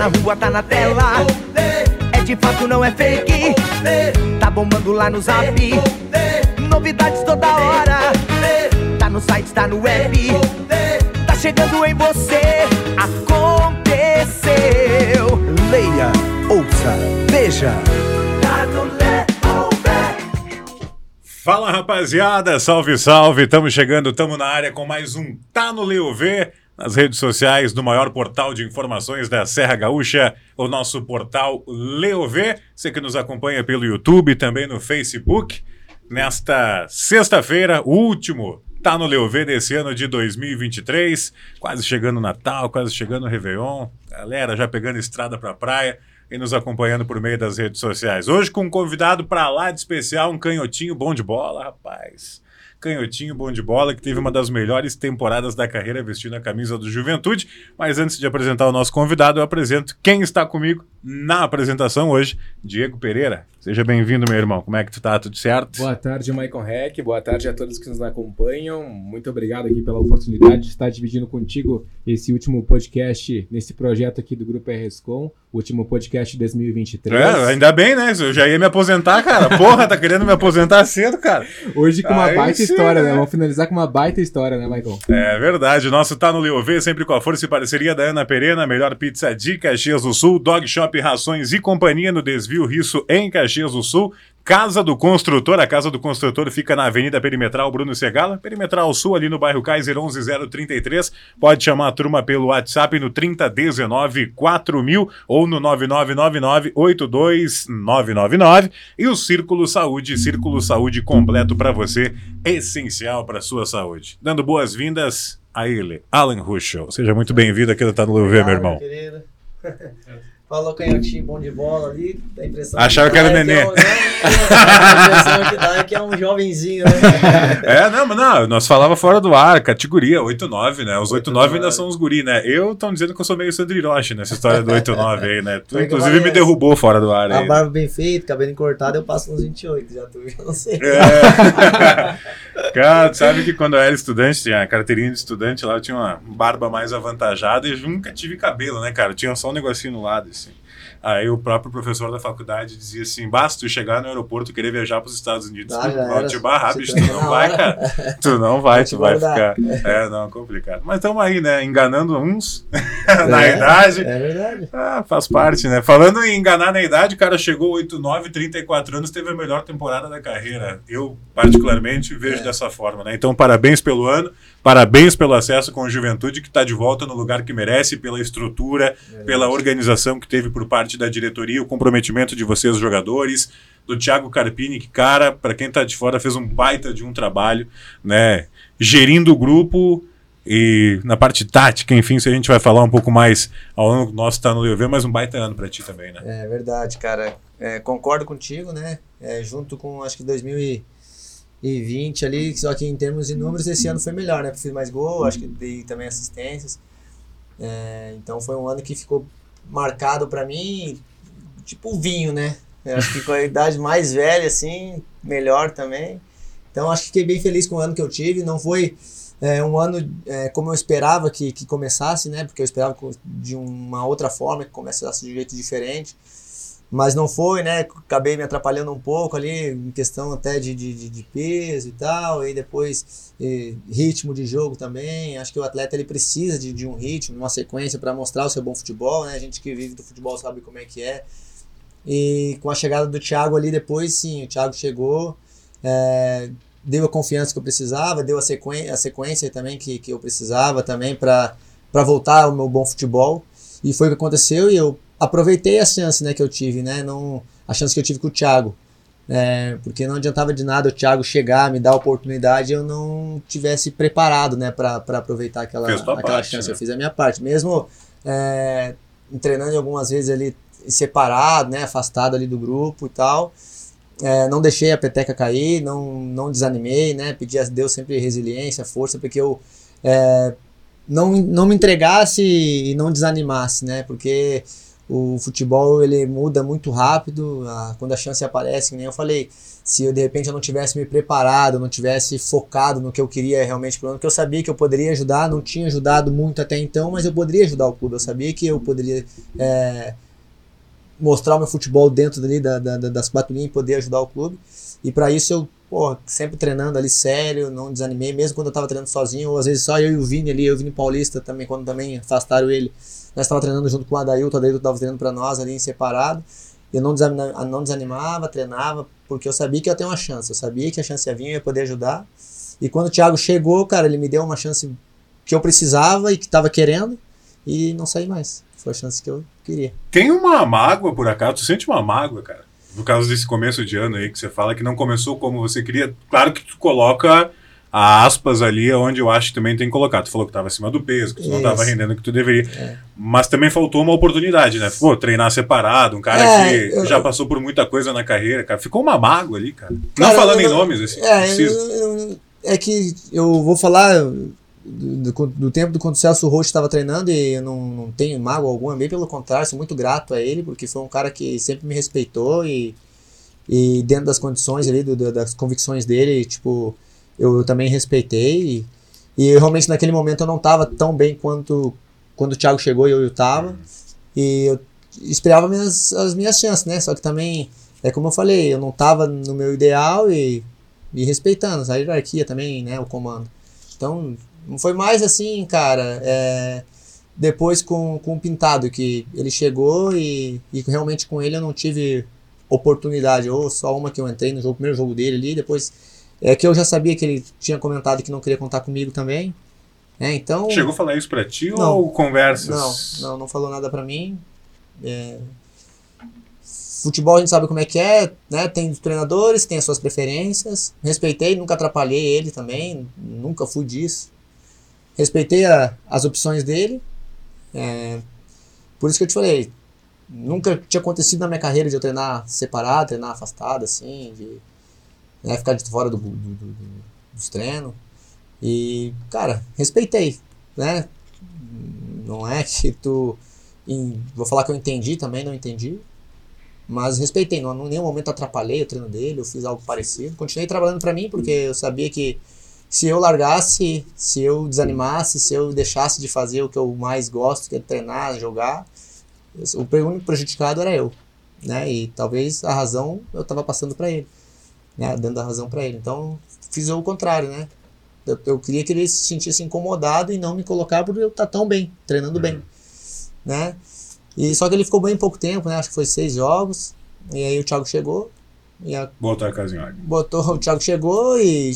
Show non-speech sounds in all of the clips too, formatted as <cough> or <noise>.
na rua, tá na tela. É de fato, não é fake. Tá bombando lá no zap. Novidades toda hora. Tá no site, tá no web. Tá chegando em você. Aconteceu. Leia, ouça, veja. Tá no Fala rapaziada, salve, salve! Estamos chegando, estamos na área com mais um Tá no Leo V, nas redes sociais do maior portal de informações da Serra Gaúcha, o nosso portal Leo V. Você que nos acompanha pelo YouTube, também no Facebook. Nesta sexta-feira, o último Tá no Leo V desse ano de 2023, quase chegando Natal, quase chegando o Réveillon. Galera já pegando estrada pra praia e nos acompanhando por meio das redes sociais. Hoje com um convidado para lá de especial, um canhotinho bom de bola, rapaz. Canhotinho bom de bola, que teve uma das melhores temporadas da carreira vestindo a camisa do Juventude. Mas antes de apresentar o nosso convidado, eu apresento quem está comigo na apresentação hoje, Diego Pereira. Seja bem-vindo, meu irmão. Como é que tu tá? Tudo certo? Boa tarde, Michael Heck. Boa tarde a todos que nos acompanham. Muito obrigado aqui pela oportunidade de estar dividindo contigo esse último podcast nesse projeto aqui do Grupo RSCom, último podcast de 2023. É, ainda bem, né? Eu já ia me aposentar, cara. Porra, tá querendo me aposentar cedo, cara. Hoje com uma Aí baita sim, história, né? Vamos finalizar com uma baita história, né, Michael? É verdade. Nosso tá no Leovê, sempre com a força e parceria da Ana Perena, melhor pizza de Caxias do Sul, Dog Shop Rações e Companhia no Desvio Risso em Caxias do Sul. Casa do Construtor, a Casa do Construtor fica na Avenida Perimetral Bruno Segala, Perimetral Sul, ali no bairro Kaiser 11033. Pode chamar a turma pelo WhatsApp no 3019 4000 ou no 9999 82999. E o Círculo Saúde, Círculo Saúde completo para você, essencial para sua saúde. Dando boas-vindas a ele, Alan Ruschel. Seja muito bem-vindo aqui do Tá no Luver, meu irmão. Querido. <laughs> Falou canhotinho bom de bola ali. A impressão Acharam que, que era neném. É um, <laughs> né? a impressão que dá é que é um jovenzinho, né? É, não, mas não, nós falava fora do ar, categoria 8-9, né? Os 8-9 ainda são os guri, né? Eu estão dizendo que eu sou meio Sandri Roche nessa história do 8-9 aí, né? Tu, inclusive, me derrubou fora do ar aí. A barba bem feita, cabelo cortado, eu passo uns 28, já, tu, já não sei. É. <laughs> Cara, sabe que quando eu era estudante, tinha a carteirinha de estudante lá, eu tinha uma barba mais avantajada e nunca tive cabelo, né, cara? Eu tinha só um negocinho no lado, assim. Aí o próprio professor da faculdade dizia assim: basta tu chegar no aeroporto querer viajar para os Estados Unidos, ah, tu, te barrar, bicho, tu não vai, cara. Tu não vai, tu vai ficar. É, não, complicado. Mas estamos aí, né? Enganando uns <laughs> na é, idade. É verdade. Ah, faz parte, né? Falando em enganar na idade, o cara chegou 8, 9, 34 anos, teve a melhor temporada da carreira. Eu, particularmente, vejo é. dessa forma, né? Então, parabéns pelo ano. Parabéns pelo acesso com a juventude que está de volta no lugar que merece, pela estrutura, é pela organização que teve por parte da diretoria, o comprometimento de vocês, jogadores, do Thiago Carpini, que, cara, para quem está de fora, fez um baita de um trabalho, né? Gerindo o grupo e na parte tática, enfim, se a gente vai falar um pouco mais ao longo do nosso tá no Leuve, mas um baita ano para ti também, né? É verdade, cara. É, concordo contigo, né? É, junto com, acho que 2000 e e 20 ali, só que em termos de números esse ano foi melhor, né? Fiz mais gol, acho que dei também assistências. É, então foi um ano que ficou marcado para mim, tipo vinho, né? Eu acho que com a idade mais velha, assim, melhor também. Então acho que fiquei bem feliz com o ano que eu tive. Não foi é, um ano é, como eu esperava que, que começasse, né? Porque eu esperava de uma outra forma, que começasse de um jeito diferente mas não foi, né? Acabei me atrapalhando um pouco ali, em questão até de, de, de peso e tal, e depois e, ritmo de jogo também. Acho que o atleta ele precisa de, de um ritmo, uma sequência para mostrar o seu bom futebol, né? A gente que vive do futebol sabe como é que é. E com a chegada do Thiago ali depois, sim, o Thiago chegou, é, deu a confiança que eu precisava, deu a sequência, a sequência também que, que eu precisava também para voltar ao meu bom futebol. E foi o que aconteceu e eu aproveitei a chance né, que eu tive, né? Não, a chance que eu tive com o Thiago. É, porque não adiantava de nada o Thiago chegar, me dar a oportunidade eu não tivesse preparado né, para aproveitar aquela, aquela parte, chance. Né? Eu fiz a minha parte. Mesmo é, treinando algumas vezes ali separado, né, afastado ali do grupo e tal. É, não deixei a peteca cair, não, não desanimei, né? Pedi a Deus sempre resiliência, força, porque eu é, não, não me entregasse e não desanimasse, né? Porque o futebol ele muda muito rápido, a, quando a chance aparece, que nem eu falei, se eu de repente eu não tivesse me preparado, não tivesse focado no que eu queria realmente, porque eu sabia que eu poderia ajudar, não tinha ajudado muito até então, mas eu poderia ajudar o clube, eu sabia que eu poderia é, mostrar o meu futebol dentro dali da, da, das quatro linhas e poder ajudar o clube, e para isso eu sempre treinando ali sério, não desanimei, mesmo quando eu tava treinando sozinho, ou às vezes só eu e o Vini ali, eu e o Vini Paulista também, quando também afastaram ele, nós estávamos treinando junto com o Adailton, o Adailton estava treinando para nós ali em separado, eu não desanimava, não desanimava, treinava, porque eu sabia que ia ter uma chance, eu sabia que a chance ia vir, eu ia poder ajudar, e quando o Thiago chegou, cara, ele me deu uma chance que eu precisava e que estava querendo, e não saí mais, foi a chance que eu queria. Tem uma mágoa, por acaso, tu sente uma mágoa, cara? no caso desse começo de ano aí que você fala que não começou como você queria, claro que tu coloca a aspas ali onde eu acho que também tem que colocar. Tu falou que estava acima do peso, que tu não estava rendendo o que tu deveria. É. Mas também faltou uma oportunidade, né? Pô, treinar separado, um cara é, que eu, já passou por muita coisa na carreira, cara. Ficou uma mágoa ali, cara. cara não falando eu, em nomes, assim. É, eu, é que eu vou falar do, do, do tempo do quando o Celso Rocha estava treinando e eu não, não tenho mágoa alguma, bem pelo contrário, sou muito grato a ele, porque foi um cara que sempre me respeitou e, e dentro das condições ali, do, das convicções dele, tipo eu também respeitei. E, e realmente naquele momento eu não estava tão bem quanto quando o Thiago chegou e eu estava. E eu esperava minhas, as minhas chances, né? Só que também, é como eu falei, eu não estava no meu ideal e, e respeitando a hierarquia também, né? O comando. Então, não foi mais assim, cara. É, depois com, com o Pintado, que ele chegou e, e realmente com ele eu não tive oportunidade, ou só uma que eu entrei no jogo, primeiro jogo dele ali, depois é que eu já sabia que ele tinha comentado que não queria contar comigo também. É, então. Chegou a falar isso pra ti não, ou conversas? Não, não, não falou nada pra mim. É, futebol a gente sabe como é que é, né? Tem treinadores, tem as suas preferências. Respeitei, nunca atrapalhei ele também, nunca fui disso. Respeitei a, as opções dele. É, por isso que eu te falei, nunca tinha acontecido na minha carreira de eu treinar separado, treinar afastado, assim, de né, ficar de fora do, do, do, dos treinos. E, cara, respeitei, né? Não é que tu. Em, vou falar que eu entendi também, não entendi. Mas respeitei, não, em nenhum momento atrapalhei o treino dele, eu fiz algo parecido. Continuei trabalhando para mim, porque eu sabia que se eu largasse, se eu desanimasse, se eu deixasse de fazer o que eu mais gosto, que é treinar, jogar, o único prejudicado era eu. Né? E talvez a razão eu estava passando para ele né, dando a razão para ele. Então, fiz o contrário, né? Eu, eu, queria que ele se sentisse incomodado e não me colocar por eu estar tá tão bem, treinando uhum. bem, né? E só que ele ficou bem pouco tempo, né? Acho que foi seis jogos. E aí o Thiago chegou. E a, Botou a casa em ordem. Botou, o Thiago chegou e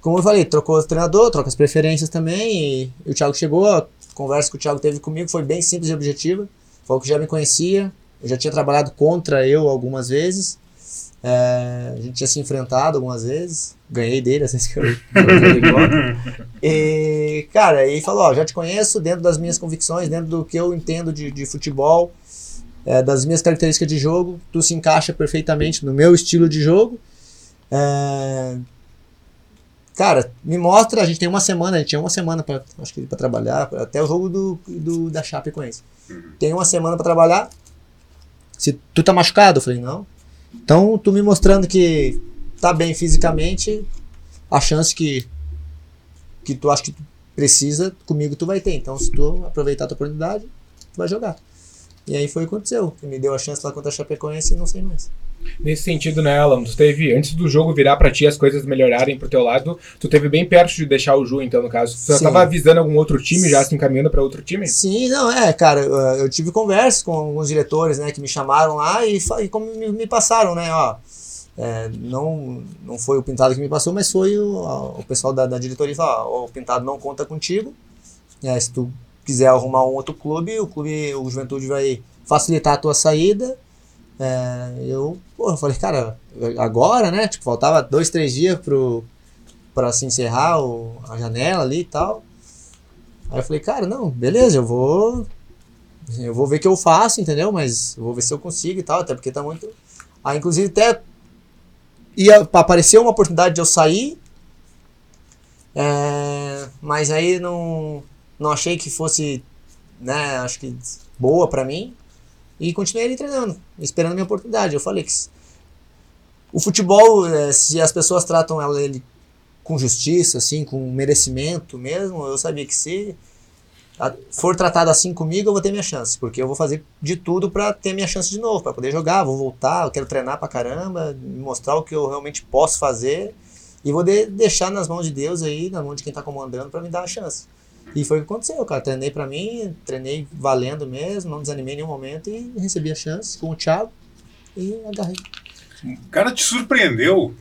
como eu falei, trocou o treinador, troca as preferências também. E, e o Thiago chegou, a conversa que o Thiago teve comigo foi bem simples e objetiva. Falou que já me conhecia, eu já tinha trabalhado contra eu algumas vezes. É, a gente tinha se enfrentado algumas vezes, ganhei dele, às <laughs> vezes que eu <laughs> E, cara, ele falou: Ó, já te conheço dentro das minhas convicções, dentro do que eu entendo de, de futebol, é, das minhas características de jogo, tu se encaixa perfeitamente no meu estilo de jogo. É, cara, me mostra, a gente tem uma semana, a gente tinha uma semana para acho que para trabalhar, até o jogo do, do da Chapecoense. Tem uma semana para trabalhar. Se tu tá machucado, eu falei, não. Então, tu me mostrando que tá bem fisicamente, a chance que, que tu acha que tu precisa, comigo tu vai ter. Então, se tu aproveitar a tua oportunidade, tu vai jogar. E aí foi o que aconteceu. Que me deu a chance lá contra a Chapecoense e não sei mais. Nesse sentido, né, Alan, tu teve, antes do jogo virar para ti as coisas melhorarem pro teu lado, tu teve bem perto de deixar o Ju, então, no caso. Tu já tava avisando algum outro time, já se encaminhando para outro time? Sim, não, é, cara, eu tive conversas com alguns diretores, né, que me chamaram lá e, e como me, me, passaram, né, ó, é, não, não foi o Pintado que me passou, mas foi o, o pessoal da, da diretoria falou, o Pintado não conta contigo, é, se tu quiser arrumar um outro clube, o clube, o Juventude vai facilitar a tua saída, é, eu, porra, falei, cara, agora, né? Tipo, faltava dois, três dias pro, pra se encerrar o, a janela ali e tal. Aí eu falei, cara, não, beleza, eu vou. Eu vou ver o que eu faço, entendeu? Mas eu vou ver se eu consigo e tal, até porque tá muito. Aí, inclusive, até ia aparecer uma oportunidade de eu sair. É, mas aí não, não achei que fosse, né, acho que boa para mim. E continuei ali treinando, esperando a minha oportunidade. Eu falei que o futebol, é, se as pessoas tratam ele com justiça, assim, com merecimento mesmo, eu sabia que se for tratado assim comigo, eu vou ter minha chance, porque eu vou fazer de tudo para ter minha chance de novo, para poder jogar, vou voltar, eu quero treinar pra caramba, mostrar o que eu realmente posso fazer e vou de, deixar nas mãos de Deus aí, na mão de quem tá comandando para me dar a chance. E foi o que aconteceu, cara. Treinei para mim, treinei valendo mesmo, não desanimei em nenhum momento e recebi a chance com o Thiago e agarrei. O cara te surpreendeu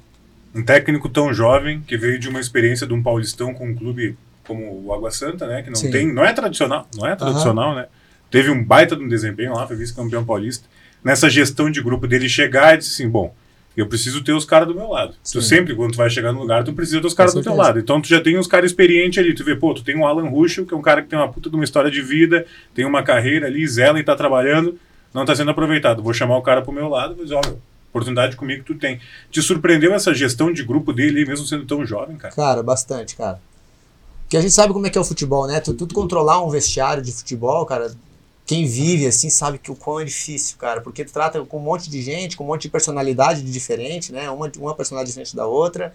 um técnico tão jovem que veio de uma experiência de um paulistão com um clube como o Água Santa, né? Que não Sim. tem, não é tradicional, não é tradicional, né? Teve um baita de um desempenho lá, foi vice-campeão paulista. Nessa gestão de grupo dele chegar e disse assim, bom, eu preciso ter os caras do meu lado. Tu Sim. sempre, quando tu vai chegar no lugar, tu precisa ter os caras do teu lado. Então tu já tem uns caras experientes ali. Tu vê, pô, tu tem o Alan Ruschel, que é um cara que tem uma puta de uma história de vida, tem uma carreira ali, zela e tá trabalhando, não tá sendo aproveitado. Vou chamar o cara pro meu lado e dizer, ó, meu, oportunidade comigo que tu tem. Te surpreendeu essa gestão de grupo dele, mesmo sendo tão jovem, cara? Cara, bastante, cara. Porque a gente sabe como é que é o futebol, né? Tu, tu controlar um vestiário de futebol, cara, quem vive assim sabe que o quão é difícil, cara. Porque tu trata com um monte de gente, com um monte de personalidade diferente, né? Uma, uma personalidade diferente da outra.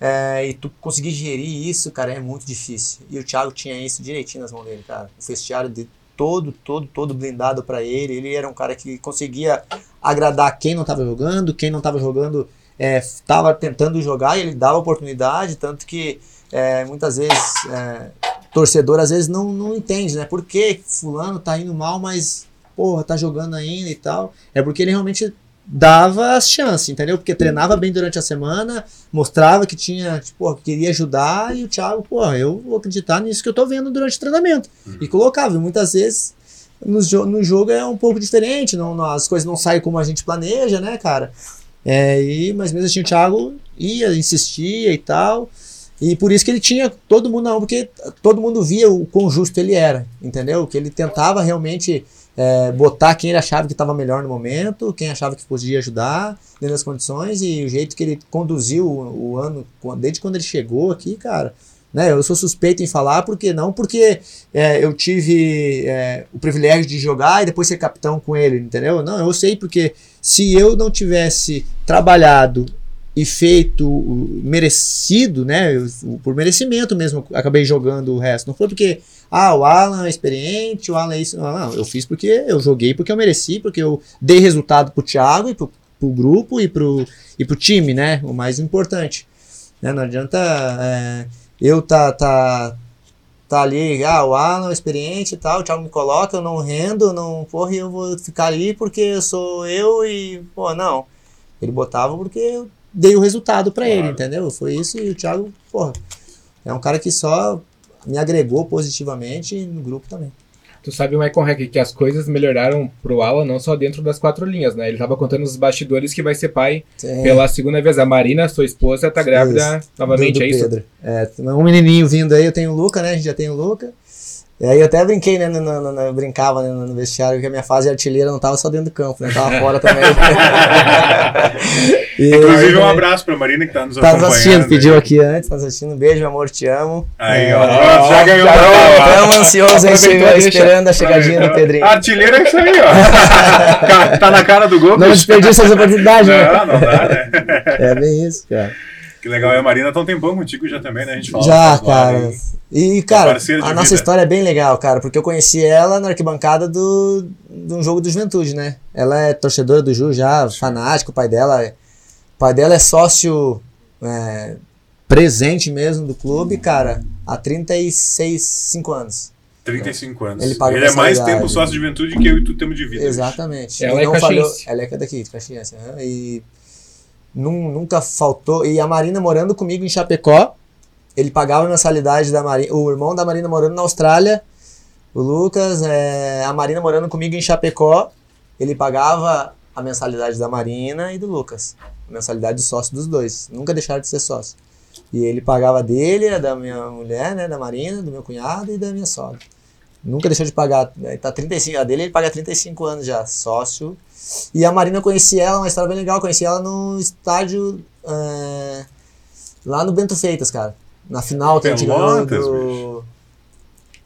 É, e tu conseguir gerir isso, cara, é muito difícil. E o Thiago tinha isso direitinho nas mãos dele, cara. O vestiário de todo, todo, todo blindado pra ele. Ele era um cara que conseguia agradar quem não tava jogando, quem não tava jogando é, tava tentando jogar e ele dava oportunidade, tanto que é, muitas vezes é, torcedor às vezes não, não entende, né? Por que fulano tá indo mal, mas porra, tá jogando ainda e tal. É porque ele realmente dava as chances, entendeu? Porque treinava bem durante a semana, mostrava que tinha, tipo, porra, queria ajudar e o Thiago, porra, eu vou acreditar nisso que eu tô vendo durante o treinamento. E colocava, e muitas vezes no, jo no jogo é um pouco diferente, não, não- as coisas não saem como a gente planeja, né, cara? É, e, mas mesmo assim o Thiago ia, insistia e tal. E por isso que ele tinha todo mundo não, porque todo mundo via o quão justo ele era, entendeu? Que ele tentava realmente é, botar quem ele achava que estava melhor no momento, quem achava que podia ajudar dentro das condições e o jeito que ele conduziu o, o ano, desde quando ele chegou aqui, cara. Né, eu sou suspeito em falar, porque não porque é, eu tive é, o privilégio de jogar e depois ser capitão com ele, entendeu? Não, eu sei porque se eu não tivesse trabalhado e feito merecido, né? eu- por merecimento mesmo, acabei jogando o resto. Não foi porque, ah, o Alan é experiente, o Alan é isso. Não, eu fiz porque eu joguei porque eu mereci, porque eu dei resultado pro Thiago e pro, pro grupo e pro, e pro time, né? O mais importante. Né? Não adianta é, eu tá, tá, tá ali, ah, o Alan é experiente e tal, o Thiago me coloca, eu não rendo, não, porra, eu vou ficar ali porque eu sou eu e, pô, não. Ele botava porque dei o resultado pra ele, Claro. entendeu? Foi isso e o Thiago, porra, é um cara que só me agregou positivamente no grupo também. Tu sabe, Michael Hack, que as coisas melhoraram pro Alan não só dentro das quatro linhas, né? Ele tava contando nos bastidores que vai ser pai É, pela segunda vez. A Marina, sua esposa, tá grávida novamente, do, do é isso? Pedro. É, um menininho vindo aí, eu tenho o Luca, né? A gente já tem o Luca. E aí eu até brinquei, né? No, no- no- eu brincava né, no vestiário que a minha fase de artilheira não tava só dentro do campo, né? Tava fora também. <laughs> E Inclusive, um abraço pra Marina que tá nos Tá nos acompanhando. assistindo, pediu aqui antes, tá nos assistindo. Beijo, meu amor, te amo. Aí, É, ó. ó, já ganhou falar. Estamos ansiosos aí, deixa. esperando a chegadinha do Pedrinho. Artilheiro é isso aí, ó. Ca- <laughs> tá na cara do gol. Não desperdiça essa oportunidade, né? Não, não dá, né? <laughs> É bem isso, cara. Que legal. E a Marina tá um tempão contigo já também, né? A gente fala Já, cara. hein? E, cara, parceira de a nossa vida. história é bem legal, cara, porque eu conheci ela na arquibancada do, de um jogo do Juventude, né? Ela é torcedora do Ju já, fanática, o pai dela, é- o pai dela é sócio é, presente mesmo do clube, cara, há 36, 5 anos. 35 anos. Ele paga é mais tempo sócio de juventude que eu e tu temos de vida. Exatamente. Ela E é não falhou, ela é daqui, de Caxias. aham, E nun- nunca faltou. E a Marina morando comigo em Chapecó, ele pagava a mensalidade da Marina. O irmão da Marina morando na Austrália, o Lucas, é, a Marina morando comigo em Chapecó, ele pagava a mensalidade da Marina e do Lucas. A mensalidade do sócio dos dois. Nunca deixaram de ser sócio. E ele pagava dele, da minha mulher, né, da Marina, do meu cunhado e da minha sogra. Nunca deixou de pagar. né, Tá 35, a dele ele paga 35 anos já, sócio. E a Marina eu conheci ela, uma história bem legal, eu conheci ela no estádio é, lá no Bento Feitas, cara. Na final que a gente ganhou Pelotas, do.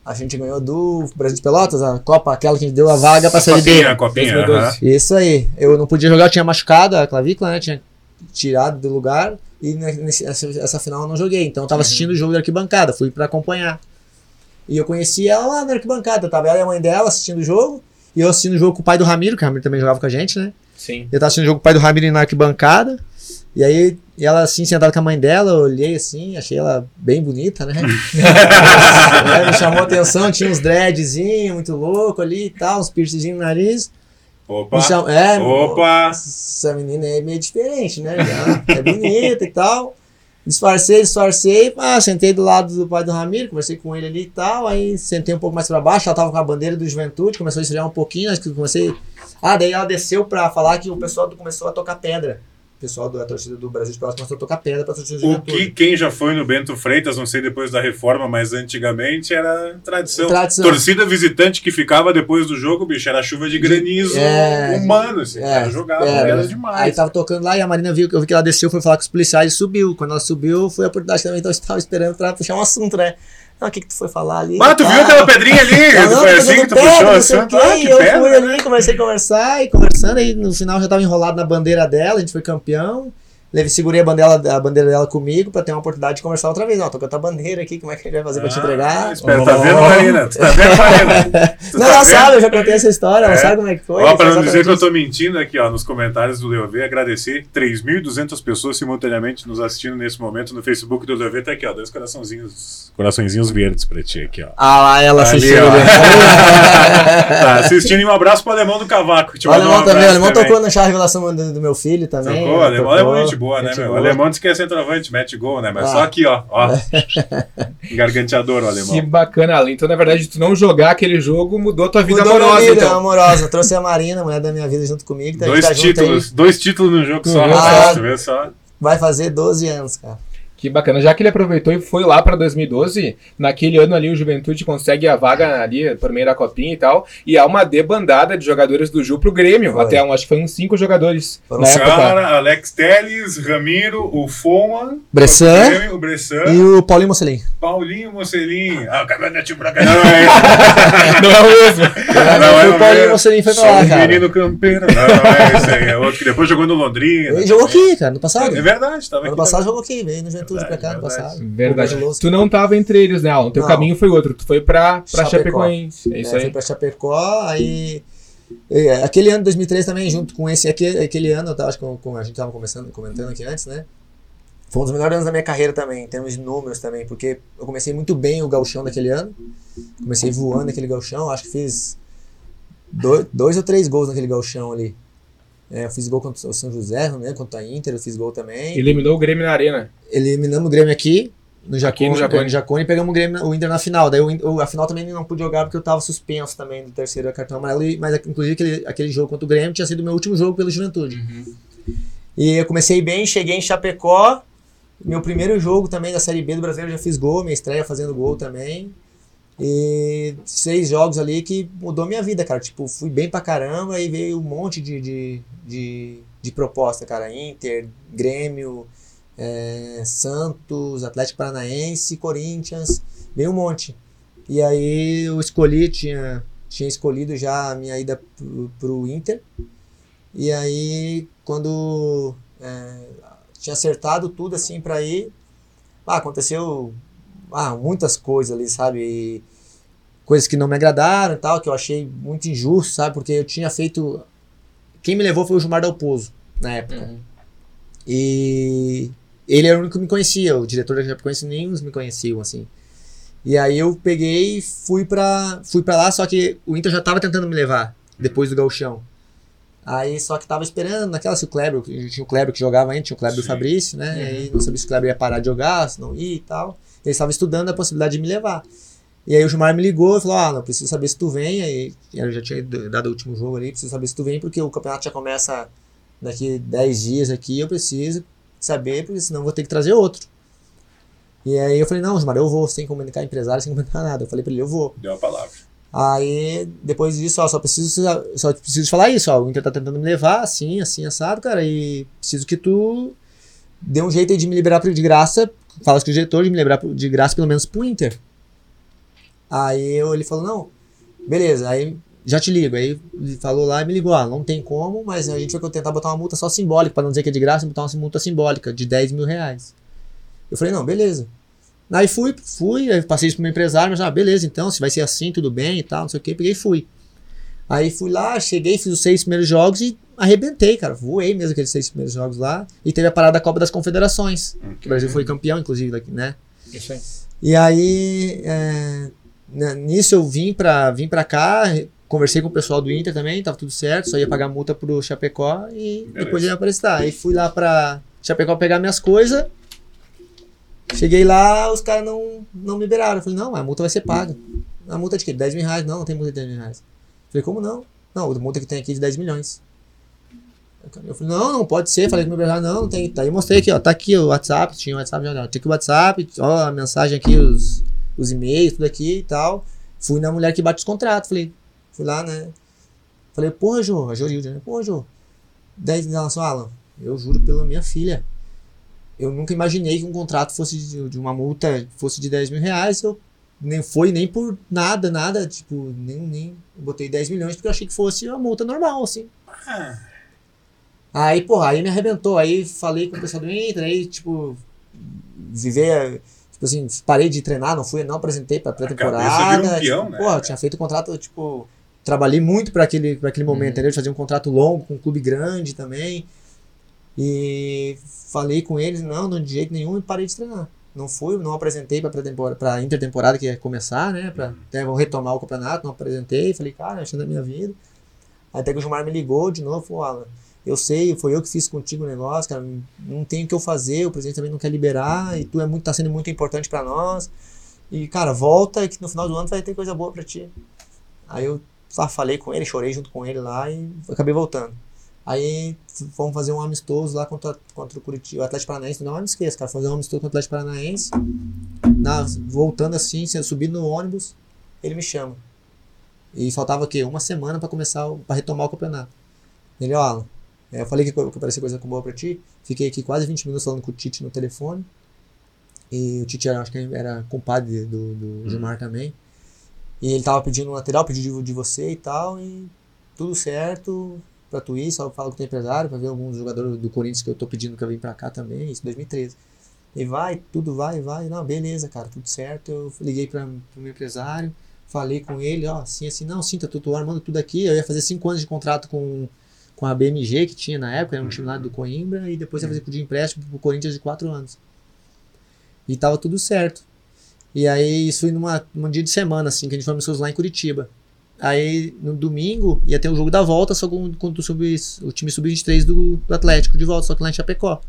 A gente ganhou do Brasil de Pelotas, a Copa, aquela que a gente deu a vaga pra Série B. Copinha, copinha. 2012. aham. Isso aí. Eu não podia jogar, eu tinha machucado a clavícula, né? Tinha tirado do lugar. E ne- nesse- essa, final eu não joguei. Então eu tava assistindo o jogo da arquibancada, fui pra acompanhar. E eu conheci ela lá na arquibancada. Tava ela e a mãe dela assistindo o jogo. E eu assistindo o jogo com o pai do Ramiro, que o Ramiro também jogava com a gente, né? Sim. Eu tava assistindo o jogo com o pai do Ramiro na arquibancada. E aí, e ela assim, sentada com a mãe dela, eu olhei assim, achei ela bem bonita, né? <laughs> É, me chamou a atenção, tinha uns dreadzinhos muito louco ali e tal, uns piercingzinhos no nariz. Opa. Cham- é, Opa. essa menina é meio diferente, né? É bonita e tal. Disfarcei, disfarcei. Ah, sentei do lado do pai do Ramiro, conversei com ele ali e tal. Aí sentei um pouco mais pra baixo. Ela tava com a bandeira do Juventude, começou a esfriar um pouquinho. Acho que comecei. Ah, daí ela desceu pra falar que o pessoal começou a tocar pedra. O pessoal da torcida do Brasil de Pelotas começou a tocar pedra pra torcida do O que quem já foi no Bento Freitas, não sei depois da reforma, mas antigamente era tradição. Tradição. Torcida visitante que ficava depois do jogo, bicho, era chuva de granizo É, humano, assim. é, era jogava, é, era Aí demais. tava tocando lá e a Marina viu que eu vi que ela desceu, foi falar com os policiais e subiu. Quando ela subiu, foi a oportunidade também, então eu estava esperando pra puxar um assunto, né? Não, o que que tu foi falar ali? Ah, tu viu aquela pedrinha ali? Eu não, foi tô assim que tu pedra, puxou não assim? sei o quê, Ah, e que eu fui pedra. ali, comecei a conversar e conversando, aí no final já tava enrolado na bandeira dela, a gente foi campeão. Levei, segurei a bandeira, a bandeira dela comigo pra ter uma oportunidade de conversar outra vez. Ó, tô com a tua bandeira aqui, como é que a gente vai fazer pra te Ah, entregar? espera, tá vendo, Marina? Tu tá vendo, Marina? <laughs> Tu Não, tá ela vendo? sabe, eu já contei essa história, ela É. sabe como é que foi. Ó, pra não dizer que eu isso. tô mentindo aqui, ó, nos comentários do Leovê, agradecer 3.200 pessoas simultaneamente nos assistindo nesse momento no Facebook do Leovê. Tá aqui, ó, dois coraçãozinhos, coraçõezinhos verdes pra ti aqui, ó. Ah lá, ela Ali, assistiu. ó. né? <laughs> tá assistindo e um abraço pro Alemão do Cavaco. te O mandou um alemão também, o alemão tocou na chá revelação do, do meu filho também. Tocou, o alemão, alemão é tocou, gente boa, né, meu? O boa. alemão diz que é centroavante, mete gol, né? Mas Ah. só aqui, ó. ó. <laughs> Garganteador o Que alemão. bacana, Alan. Então, na verdade, tu não jogar aquele jogo mudou tua vida Mudou minha amorosa, vida, então. amorosa. Trouxe a Marina, a mulher da minha vida, junto comigo. Gente Dois tá junto aí. títulos, dois títulos no jogo só, Ah. rapaz. Tu vê só. Vai fazer 12 anos, cara. Que bacana. Já que ele aproveitou e foi lá pra 2012, naquele ano ali o Juventude consegue a vaga ali por meio da copinha e tal, e há uma debandada de jogadores do Ju pro Grêmio. Foi. Até um, acho que foi uns cinco jogadores Foram na cinco. época. Cara, Alex Teles, Ramiro, o Foman, Bressan o Bressan, e o Paulinho Mocelin. Paulinho Mocelin. Ah, o caminhonete pra cá. Não é <laughs> Não é o mesmo. Não, é o o Paulinho. Mocelin foi pra lá, cara. menino campeiro. Não, não é esse aí. É outro que depois jogou no Londrina. Ele jogou aqui, cara, no passado. É verdade, tava aqui. passado jogou aqui, veio no Juventude pra Verdade, cá, no verdade. passado. Verdade. Tu não tava entre eles, né, Alan? Teu Não. caminho foi outro. Tu foi pra, pra Chapecó. Chapecoense. É isso É, fui aí. pra Chapecó, aí. é, aquele ano, 2003 também, junto com esse aquele, aquele ano, eu tava, acho que com, com- a gente tava começando, comentando aqui antes, né? Foi um dos melhores anos da minha carreira também, em termos de números também, porque eu comecei muito bem o gauchão daquele ano. Comecei voando naquele gauchão, acho que fiz dois, dois ou três gols naquele gauchão ali. É, eu fiz gol contra o São José, não lembro, contra a Inter, eu fiz gol também. Eliminou o Grêmio na arena. Eliminamos o Grêmio aqui, no Aqui Jacone, no Jacone. no Jacone, e pegamos o, Grêmio, o Inter na final. Daí o, a final também não pude jogar porque eu tava suspenso também do terceiro cartão amarelo. Mas inclusive aquele, aquele jogo contra o Grêmio tinha sido meu último jogo pelo Juventude. E eu comecei bem, cheguei em Chapecó. Meu primeiro jogo também da Série B do Brasileiro já fiz gol, minha estreia fazendo gol também. E seis jogos ali que mudou minha vida, cara. Tipo, fui bem pra caramba e veio um monte de, de, de, de proposta, cara. Inter, Grêmio, é, Santos, Atlético Paranaense, Corinthians, veio um monte. E aí eu escolhi, tinha, tinha escolhido já a minha ida pro, pro Inter. E aí, quando é, tinha acertado tudo assim pra ir, ah, aconteceu ah, muitas coisas ali, sabe? E coisas que não me agradaram e tal, que eu achei muito injusto, sabe? Porque eu tinha feito. Quem me levou foi o Gilmar Dalpozo, na época. E ele era o único que me conhecia, o diretor da Chapecoense nem uns me conheciam, assim. E aí eu peguei e fui pra, fui pra lá, só que o Inter já tava tentando me levar, depois do gauchão. Aí só que tava esperando, naquela se o Kleber, tinha o Kleber que jogava ainda, tinha o Kleber do Sim. Fabrício, né? E aí não sabia se o Kleber ia parar de jogar, se não ia e tal. Eles estavam estudando a possibilidade de me levar. E aí o Gilmar me ligou e falou: Ah, não, preciso saber se tu vem. Aí eu já tinha dado o último jogo ali, preciso saber se tu vem, porque o campeonato já começa daqui 10 dias aqui, eu preciso saber, porque senão eu vou ter que trazer outro. E aí eu falei, não, Gilmar, eu vou, sem comunicar empresário, sem comunicar nada. Eu falei pra ele, eu vou. Deu a palavra. Aí, depois disso, ó, só preciso, só preciso falar isso, ó, o Inter tá tentando me levar, assim, assim, assado, cara, e preciso que tu dê um jeito de me liberar de graça, fala com o diretor de me liberar de graça pelo menos pro Inter. Aí eu, ele falou, não, beleza, aí já te ligo. Aí falou lá e me ligou, ah, não tem como, mas a gente vai tentar botar uma multa só simbólica, para não dizer que é de graça, botar uma multa simbólica de 10 mil reais. Eu falei, não, beleza. Aí fui, fui, aí passei isso pro meu empresário, mas ah, beleza, então, se vai ser assim, tudo bem e tal, não sei o que, peguei e fui. Aí fui lá, cheguei, fiz os seis primeiros jogos e arrebentei, cara. Voei mesmo aqueles seis primeiros jogos lá. E teve a parada da Copa das Confederações. Que o Brasil foi campeão, inclusive, né? Isso aí. E aí, é, né, nisso eu vim pra, vim pra cá, conversei com o pessoal do Inter também, tava tudo certo, só ia pagar multa pro Chapecó e Beleza. depois ia aparecer. Aí fui lá pra Chapecó pegar minhas coisas. Cheguei lá, os caras não, não me liberaram. Eu falei, não, a multa vai ser paga. A multa é de quê? 10 mil reais? Não, não tem multa de 10 mil reais. Eu falei, como não? Não, a multa que tem aqui é de 10 milhões. Eu falei, não, não pode ser. Falei com meu empresário, não, não tem. Aí mostrei aqui, ó, tá aqui o WhatsApp, tinha o WhatsApp, tem aqui o WhatsApp, ó, a mensagem aqui, os, os e-mails, tudo aqui e tal. Fui na mulher que bate os contratos, falei, fui lá, né? Falei, porra, Jô, a Jorilde, né? Porra, Jô, 10 mil ela falou, Alan, eu juro pela minha filha. Eu nunca imaginei que um contrato fosse de, de uma multa fosse de 10 mil reais. Eu nem foi nem por nada, nada, tipo, nem, nem botei 10 milhões porque eu achei que fosse uma multa normal, assim. Ah, Aí, porra, aí me arrebentou. Aí falei com o pessoal do Inter, aí, tipo, viver. Tipo assim, parei de treinar, não fui, não apresentei pra pré-temporada. um tipo, né? Porra, eu tinha feito contrato, tipo. Trabalhei muito pra aquele, pra aquele momento, entendeu? De fazer um contrato longo com um clube grande também. E falei com eles, não, não de jeito nenhum, e parei de treinar. Não fui, não apresentei pré-temporada, pra intertemporada que ia começar, né? Pra até vão retomar o campeonato, não apresentei. Falei, cara, achando da minha vida. Até que o Gilmar me ligou de novo, falou, Alan, eu sei, foi eu que fiz contigo o negócio, cara, não tem o que eu fazer, o presidente também não quer liberar, e tu é muito, tá sendo muito importante pra nós. E, cara, volta que no final do ano vai ter coisa boa pra ti. Aí eu lá falei com ele, chorei junto com ele lá e acabei voltando. Aí fomos fazer um amistoso lá contra, contra o Curitiba, o Atlético Paranaense, não me esqueça, cara, fazer um amistoso contra o Atlético Paranaense. Na, voltando assim, sendo subindo no ônibus, ele me chama. E faltava o quê? Uma semana pra começar, pra retomar o campeonato. Ele, ó, Alan, é, eu falei que, que parecia coisa boa pra ti. Fiquei aqui quase 20 minutos falando com o Tite no telefone. E o Tite era, acho que era compadre do, do Gilmar também. E ele tava pedindo um lateral, pediu de, de você e tal. E tudo certo pra ir, só falo com o empresário, pra ver alguns jogadores do Corinthians que eu tô pedindo que eu vim pra cá também, isso em 2013. E vai, tudo vai, vai. Não, beleza, cara, tudo certo. Eu liguei pra, pro meu empresário, falei com ele, ó, assim, assim, não, sim, tá, tô, tô armando tudo aqui. Eu ia fazer cinco anos de contrato com, com a BMG, que tinha na época, era um time lá do Coimbra, e depois ia fazer de empréstimo pro Corinthians de quatro anos. E tava tudo certo. E aí, isso foi numa, num dia de semana, assim, que a gente foi amistoso lá em Curitiba. Aí, no domingo, ia ter o jogo da volta, só com, com o, sub, o time sub-23 do, do Atlético de volta, só que lá em Chapecó.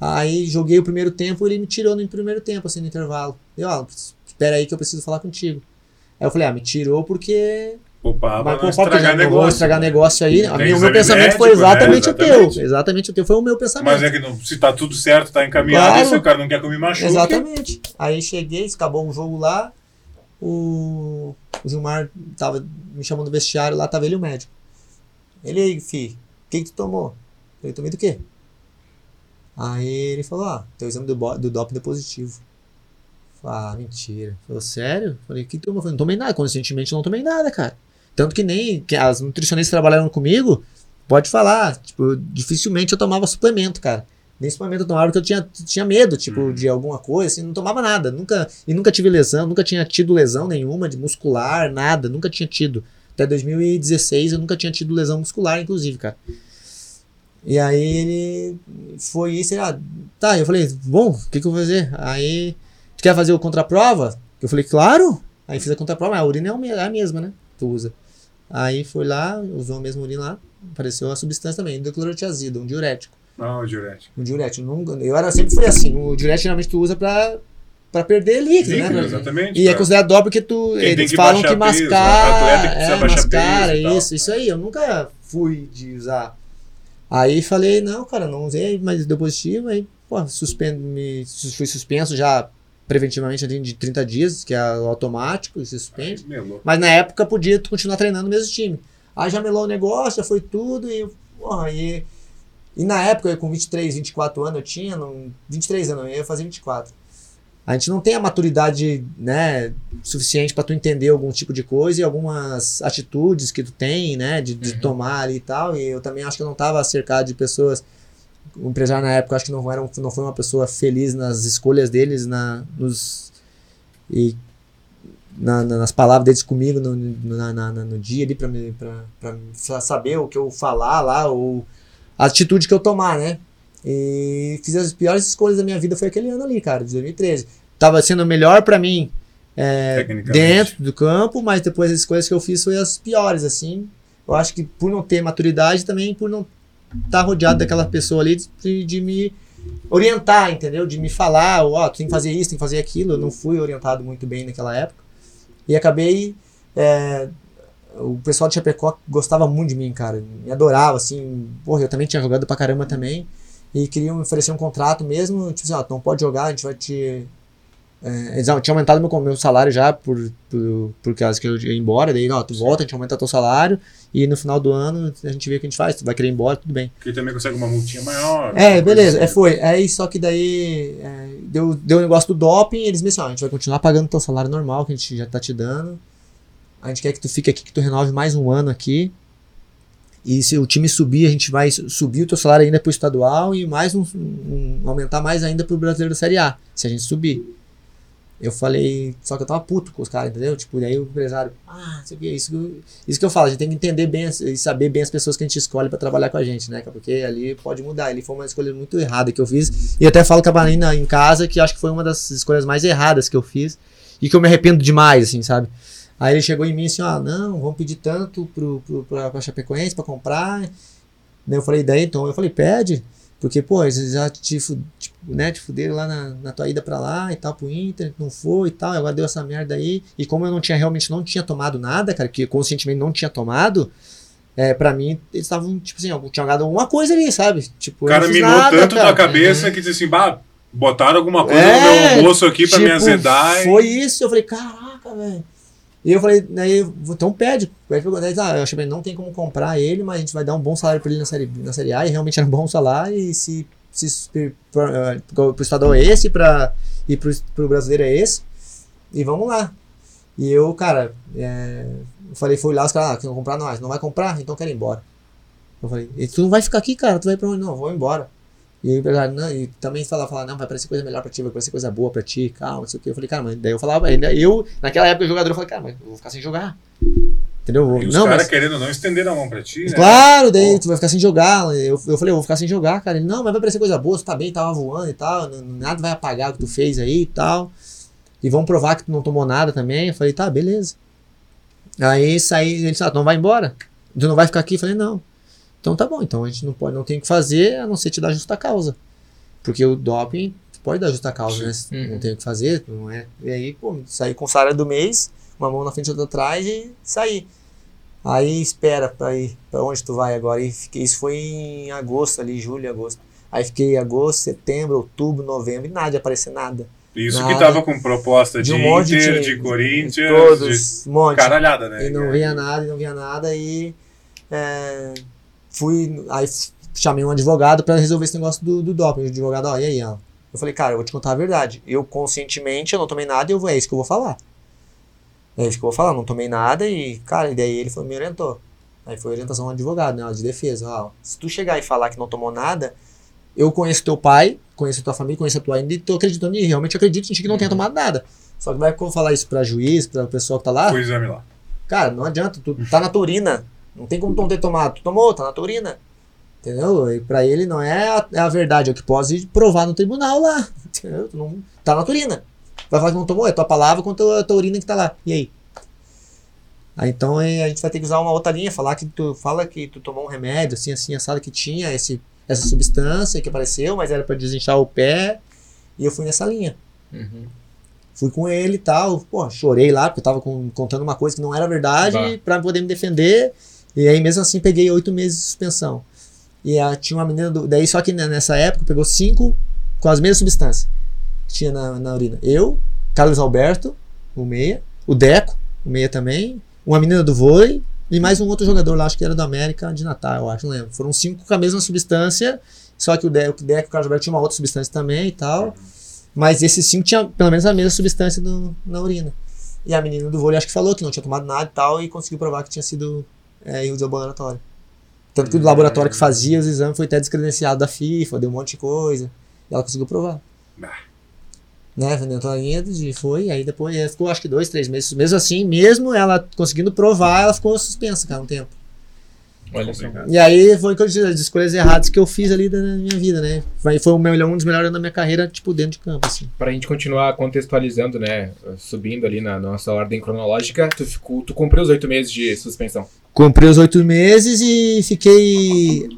Aí, joguei o primeiro tempo, ele me tirou no primeiro tempo, assim, no intervalo. Eu, ó, espera aí que eu preciso falar contigo. Aí eu falei, ah, me tirou porque poupava mas não pô, pode estragar não vou negócio. estragar negócio aí. O meu pensamento foi médico, né? exatamente o Exatamente. teu. Exatamente o teu. Foi o meu pensamento. Mas é que não, se tá tudo certo, tá encaminhado, Claro. se o cara não quer que eu me machuque. Exatamente. Aí cheguei, acabou o jogo lá. O, o Gilmar tava me chamando do vestiário lá, tava ele o médico. Ele aí, fi, o que, que tu tomou? Eu tomei do quê? Aí ele falou, ah, teu exame do, do doping deu positivo. Ah, mentira. Falou, sério? Falei, que tomou? Falei, não tomei nada, conscientemente não tomei nada, cara. Tanto que nem que as nutricionistas que trabalharam comigo, pode falar, tipo, dificilmente eu tomava suplemento, cara. Nem suplemento eu tomava porque eu tinha, tinha medo, tipo, Uhum. de alguma coisa, assim, não tomava nada. Nunca, e nunca tive lesão, nunca tinha tido lesão nenhuma de muscular, nada, nunca tinha tido. Até 2016 eu nunca tinha tido lesão muscular, inclusive, cara. E aí ele foi isso, ele, ah, tá, eu falei, bom, o que, que eu vou fazer? Aí, tu quer fazer o contraprova? Eu falei, claro. Aí fiz a contraprova, a urina é é a mesma, né? Tu usa. Aí foi lá, usou a mesma urina lá, apareceu a substância também, endoclorotiazida, um diurético. Não, diurético. Um diurético. Nunca, eu era, sempre fui assim, o diurético geralmente tu usa pra, pra perder líquido, Líquido, né? Exatamente. e é pra- considerado doping porque tu, Quem eles que falam que mascara, que é, mascara, isso, isso aí. Eu nunca fui de usar. Aí falei, não, cara, não usei, mas deu positivo, aí, pô, suspendo, me, fui suspenso já preventivamente assim, de 30 dias, que é automático, se suspende. Mas na época podia continuar treinando no mesmo time. Aí já melou o negócio, já foi tudo, e, porra, e, e na época, eu com 23, 24 anos, eu tinha, não, 23 anos, eu ia fazer 24. a gente não tem a maturidade, né, suficiente para tu entender algum tipo de coisa e algumas atitudes que tu tem, né, de, de Uhum. tomar ali e tal. E eu também acho que eu não estava cercado de pessoas. O empresário na época acho que não era, não foi uma pessoa feliz nas escolhas deles, na, nos e na- na- nas palavras deles comigo no, no, na- no dia ali para saber o que eu falar lá ou a atitude que eu tomar, né? E fiz as piores escolhas da minha vida foi aquele ano ali, cara, de 2013. Tava sendo melhor pra mim é, dentro do campo, mas depois as escolhas que eu fiz foi as piores, assim. Eu acho que por não ter maturidade também, por não estar rodeado daquela pessoa ali de, de me orientar, entendeu? De me falar, ó, tu tem que fazer isso, tem que fazer aquilo. Eu não fui orientado muito bem naquela época. E acabei. é, o pessoal de Chapecó gostava muito de mim, cara. Me adorava, assim. Porra, eu também tinha jogado pra caramba também. E queriam me oferecer um contrato mesmo. Tipo assim, ó, não pode jogar, a gente vai te. É, eles tinham aumentado meu, meu salário já por, por, por causa que eu ia embora. Daí, ó, tu volta, a gente aumenta teu salário. E no final do ano a gente vê o que a gente faz. Tu vai querer ir embora, tudo bem. Que também consegue uma multinha maior. É, uma beleza, coisa é, assim. foi. Aí só que daí é, deu, deu o negócio do doping, eles me disseram, ó, a gente vai continuar pagando teu salário normal que a gente já tá te dando. A gente quer que tu fique aqui, que tu renove mais um ano aqui. E se o time subir, a gente vai su- subir o teu salário ainda pro estadual e mais um, um- aumentar mais ainda pro brasileiro da Série A, se a gente subir. Eu falei, só que eu tava puto com os caras, entendeu? Tipo, daí o empresário, ah, isso aqui, isso, que- isso que eu falo, a gente tem que entender bem e saber bem as pessoas que a gente escolhe pra trabalhar com a gente, né? Porque ali pode mudar. Ele foi uma escolha muito errada que eu fiz. E até falo com a Marina em casa que acho que foi uma das escolhas mais erradas que eu fiz e que eu me arrependo demais, assim, sabe? Aí ele chegou em mim assim, ó, não, vamos pedir tanto pro, pro, pra, pra Chapecoense pra comprar. Daí eu falei, daí então, eu falei, pede, porque, pô, eles já te, tipo, né, te fuderam lá na, na tua ida pra lá e tal, pro Inter, não foi e tal, agora deu essa merda aí. E como eu não tinha, realmente não tinha tomado nada, cara, que conscientemente não tinha tomado, é, pra mim, eles estavam, tipo assim, tinham jogado alguma coisa ali, sabe? Tipo, O cara minou nada, tanto cara. na cabeça que disse assim, bah, botaram alguma coisa É, no meu almoço aqui pra me Tipo, azedar. e- Foi isso, eu falei, caraca, velho. E eu falei, daí, eu- então pede. Pede pra daí, ah, eu achei bem, não tem como comprar ele, mas a gente vai dar um bom salário pra ele na série, na série A, e realmente era um bom salário, e se, se eh, pro estadual é esse, pra, e pro, pro brasileiro é esse, e vamos lá. E eu, cara, é, eu falei, fui lá, os caras, ah, que não comprar nós, não vai comprar, então quero ir embora. Eu falei, e tu não vai ficar aqui, cara, tu vai pra onde? Não, vou embora. E o empresário, não, e também falava, falava, não, vai parecer coisa melhor pra ti, vai parecer coisa boa pra ti, calma, não sei o que. Eu falei, cara, mas daí eu falava, ainda eu, naquela época, o jogador, eu falei, cara, mas eu vou ficar sem jogar. Entendeu? Vou- E os não, caras mas, querendo não estender a mão pra ti, né? claro, daí tu vai ficar sem jogar. Eu, eu falei, eu vou ficar sem jogar, cara. Ele, não, mas vai parecer coisa boa, tu tá bem, tava voando e tal, nada vai apagar o que tu fez aí e tal. E vão provar que tu não tomou nada também. Eu falei, tá, beleza. Aí saí, ele disse, ah, tu não vai embora? Tu não vai ficar aqui? Eu falei, não. Então tá bom, então a gente não pode, não tem o que fazer a não ser te dar justa causa. Porque o doping pode dar justa causa, né? Uhum. Não tem o que fazer, não é? E aí, pô, saí com o salário do mês, uma mão na frente e outra atrás e saí. Aí espera pra ir, pra onde tu vai agora? E fiquei, isso foi em agosto ali, julho, agosto. Aí fiquei agosto, setembro, outubro, novembro, e nada de aparecer nada. Isso Nada. que tava com proposta de, De um monte de Inter, time. de Corinthians, Todos, um de monte. caralhada, né? E não via nada, e não via nada, e é, fui, aí chamei um advogado pra resolver esse negócio do, do doping. O advogado, ó, e aí, ó. Eu falei, cara, eu vou te contar a verdade. Eu conscientemente, eu não tomei nada e eu vou, é isso que eu vou falar. É isso que eu vou falar, não tomei nada e, cara, e daí ele foi, me orientou. Aí foi orientação do advogado, né, de defesa. Ó, se tu chegar e falar que não tomou nada, eu conheço teu pai, conheço tua família, conheço a tua ainda e tô acreditando e realmente acredito em ti que não tenha tomado nada. Só que vai falar isso pra juiz, pra pessoa que tá lá, o exame lá. Cara, não adianta, tu tá na tua urina. Não tem como tu não ter tomado. Tu tomou, tá na tua urina. Entendeu? E pra ele não é a, é a verdade, é o que pode provar no tribunal lá. <laughs> Entendeu? Tu não, tá na tua urina. Vai falar que não tomou, é tua palavra contra a tua urina que tá lá. E aí? Aí então é, a gente vai ter que usar uma outra linha, falar que tu fala que tu tomou um remédio, assim, assim, assado que tinha esse, essa substância que apareceu, mas era pra desinchar o pé. E eu fui nessa linha. Uhum. Fui com ele e tal, pô, chorei lá, porque eu tava com- contando uma coisa que não era verdade Bah. pra poder me defender. E aí, mesmo assim, peguei oito meses de suspensão. E ah, tinha uma menina, do, daí só que nessa época pegou cinco com as mesmas substâncias que tinha na, na urina. Eu, Carlos Alberto, o meia, o Deco, o meia também, uma menina do vôlei e mais um outro jogador lá, acho que era do América de Natal, eu acho, não lembro. Foram cinco com a mesma substância, só que o Deco, o Deco o Carlos Alberto tinha uma outra substância também e tal. Mas esses cinco tinham pelo menos a mesma substância do- na urina. E a menina do vôlei acho que falou que não tinha tomado nada e tal, e conseguiu provar que tinha sido é, erro de laboratório. Tanto que o laboratório que fazia os exames foi até descredenciado da FIFA, deu um monte de coisa. E ela conseguiu provar. Né, vendendo a linha e foi, aí depois ela ficou acho que dois, três meses. Mesmo assim, mesmo ela conseguindo provar, ela ficou suspensa, cara, um tempo. Olha só. E aí foi que eu disse, as escolhas erradas que eu fiz ali da minha vida, né? Foi, melhor, um dos melhores anos da minha carreira, tipo, dentro de campo, assim. Pra gente continuar contextualizando, né? Subindo ali na nossa ordem cronológica, tu, ficou, tu cumpriu os oito meses de suspensão. Comprei os oito meses e fiquei.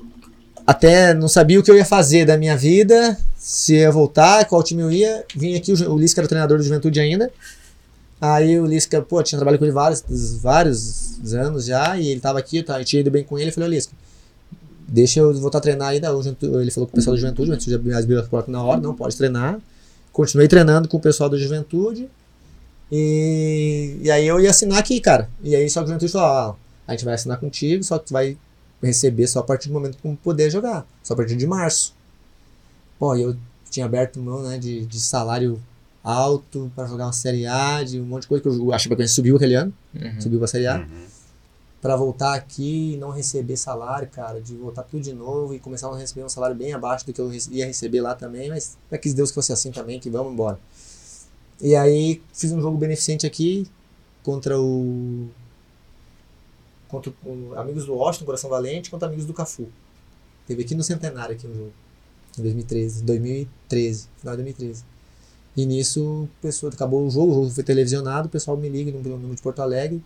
Até não sabia o que eu ia fazer da minha vida, se ia voltar, qual time eu ia. Vim aqui, o, o Lisca era o treinador do Juventude ainda. Aí o Lisca, pô, tinha trabalhado com ele vários, vários anos já, e ele tava aqui, eu eu tinha ido bem com ele. Eu falei, Lisca, deixa eu voltar a treinar ainda. Ele falou com o pessoal do Juventude, o Juventude abriu as portas na hora, não pode treinar. Continuei treinando com o pessoal do Juventude. E, e aí eu ia assinar aqui, cara. E aí só que o Juventude falou, ó, a gente vai assinar contigo, só que tu vai receber só a partir do momento que poder jogar. Só a partir de março. E eu tinha aberto mão, né, de, de salário alto pra jogar uma Série A, de um monte de coisa que eu acho que a gente subiu aquele ano, subiu pra Série A. Uhum. Pra voltar aqui e não receber salário, cara, de voltar tudo de novo e começar a receber um salário bem abaixo do que eu ia receber lá também, mas é que Deus que fosse assim também, que vamos embora. E aí fiz um jogo beneficente aqui contra o contra o amigos do Washington, Coração Valente, contra amigos do Cafu. Teve aqui no Centenário aqui um jogo. Em 2013, 2013, final de 2013. E nisso, o pessoal acabou o jogo, o jogo foi televisionado, o pessoal me liga no número de Porto Alegre.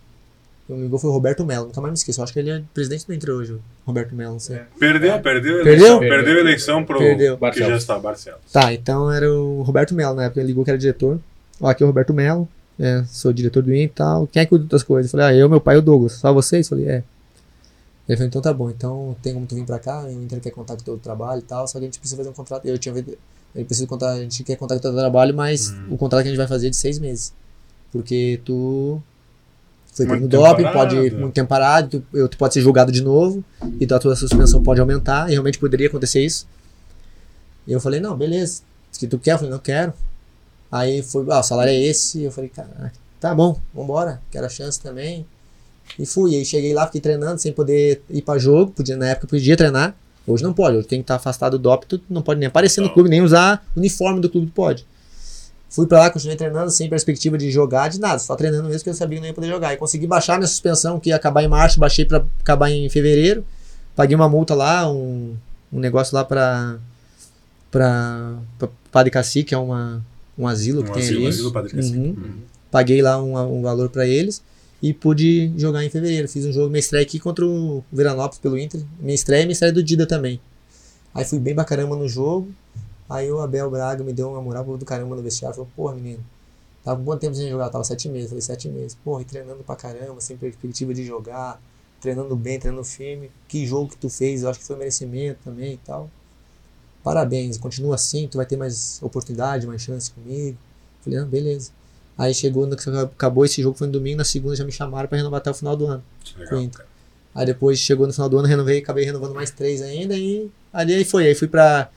Quem me ligou foi o Roberto Melo, nunca mais me esqueço. Eu acho que ele é presidente do Inter hoje, o Roberto Melo, não sei. É. Perdeu, perdeu a Perdeu? eleição. Perdeu a eleição pro Perdeu. que já está Barcelos. Tá, então era o Roberto Melo na época, ele ligou que era diretor. Ó, aqui é o Roberto Melo, é, sou diretor do Inter e tal. Quem é que cuida das coisas? Eu falei, ah, eu, meu pai e o Douglas. Só vocês? Eu falei, é. Ele falou, então tá bom, então tem como tu vir pra cá, o Inter quer contar com o teu trabalho e tal, só que a gente precisa fazer um contrato. Eu tinha precisa contar, a gente quer contar com o teu trabalho, mas Hum. o contrato que a gente vai fazer é de seis meses. Porque tu foi tempo doping, parado. pode muito tempo parado, tu, eu- tu pode ser julgado de novo, então a tua suspensão pode aumentar, e realmente poderia acontecer isso. E eu falei, não, beleza. Se tu quer, eu falei, não quero. Aí foi, ah, o salário é esse. Eu falei, cara, tá bom, vambora, quero a chance também. E fui, aí cheguei lá, fiquei treinando sem poder ir pra jogo, podia, na época podia treinar. Hoje não pode, hoje tem que estar afastado do tu não pode nem aparecer no clube, nem usar o uniforme do clube pode. Fui pra lá, continuei treinando sem perspectiva de jogar, de nada, só treinando mesmo porque eu sabia que não ia poder jogar. E consegui baixar minha suspensão, que ia acabar em março, baixei pra acabar em fevereiro. Paguei uma multa lá, um, um negócio lá pra, pra, pra Padre Cacique, que é uma, um asilo que Um tem asilo, ali. asilo Padre Cacique. Uhum. Uhum. Paguei lá um, um valor pra eles e pude jogar em fevereiro. Fiz um jogo, minha estreia aqui contra o Veranópolis pelo Inter. Minha estreia e minha estreia do Dida também. Aí fui bem pra caramba no jogo. Aí o Abel Braga me deu uma moral do caramba no vestiário. Falou, porra, menino, tava com quanto tempo sem jogar? Tava sete meses. Falei, sete meses. Porra, e treinando pra caramba, sem perspectiva de jogar, treinando bem, treinando firme. Que jogo que tu fez, eu acho que foi merecimento também e tal. Parabéns, continua assim, tu vai ter mais oportunidade, mais chance comigo. Falei, ah, beleza. Aí chegou, no- acabou esse jogo, foi no domingo, na segunda já me chamaram pra renovar até o final do ano. Legal. Aí depois chegou no final do ano, renovei, acabei renovando mais três ainda e ali aí foi. Aí fui pra,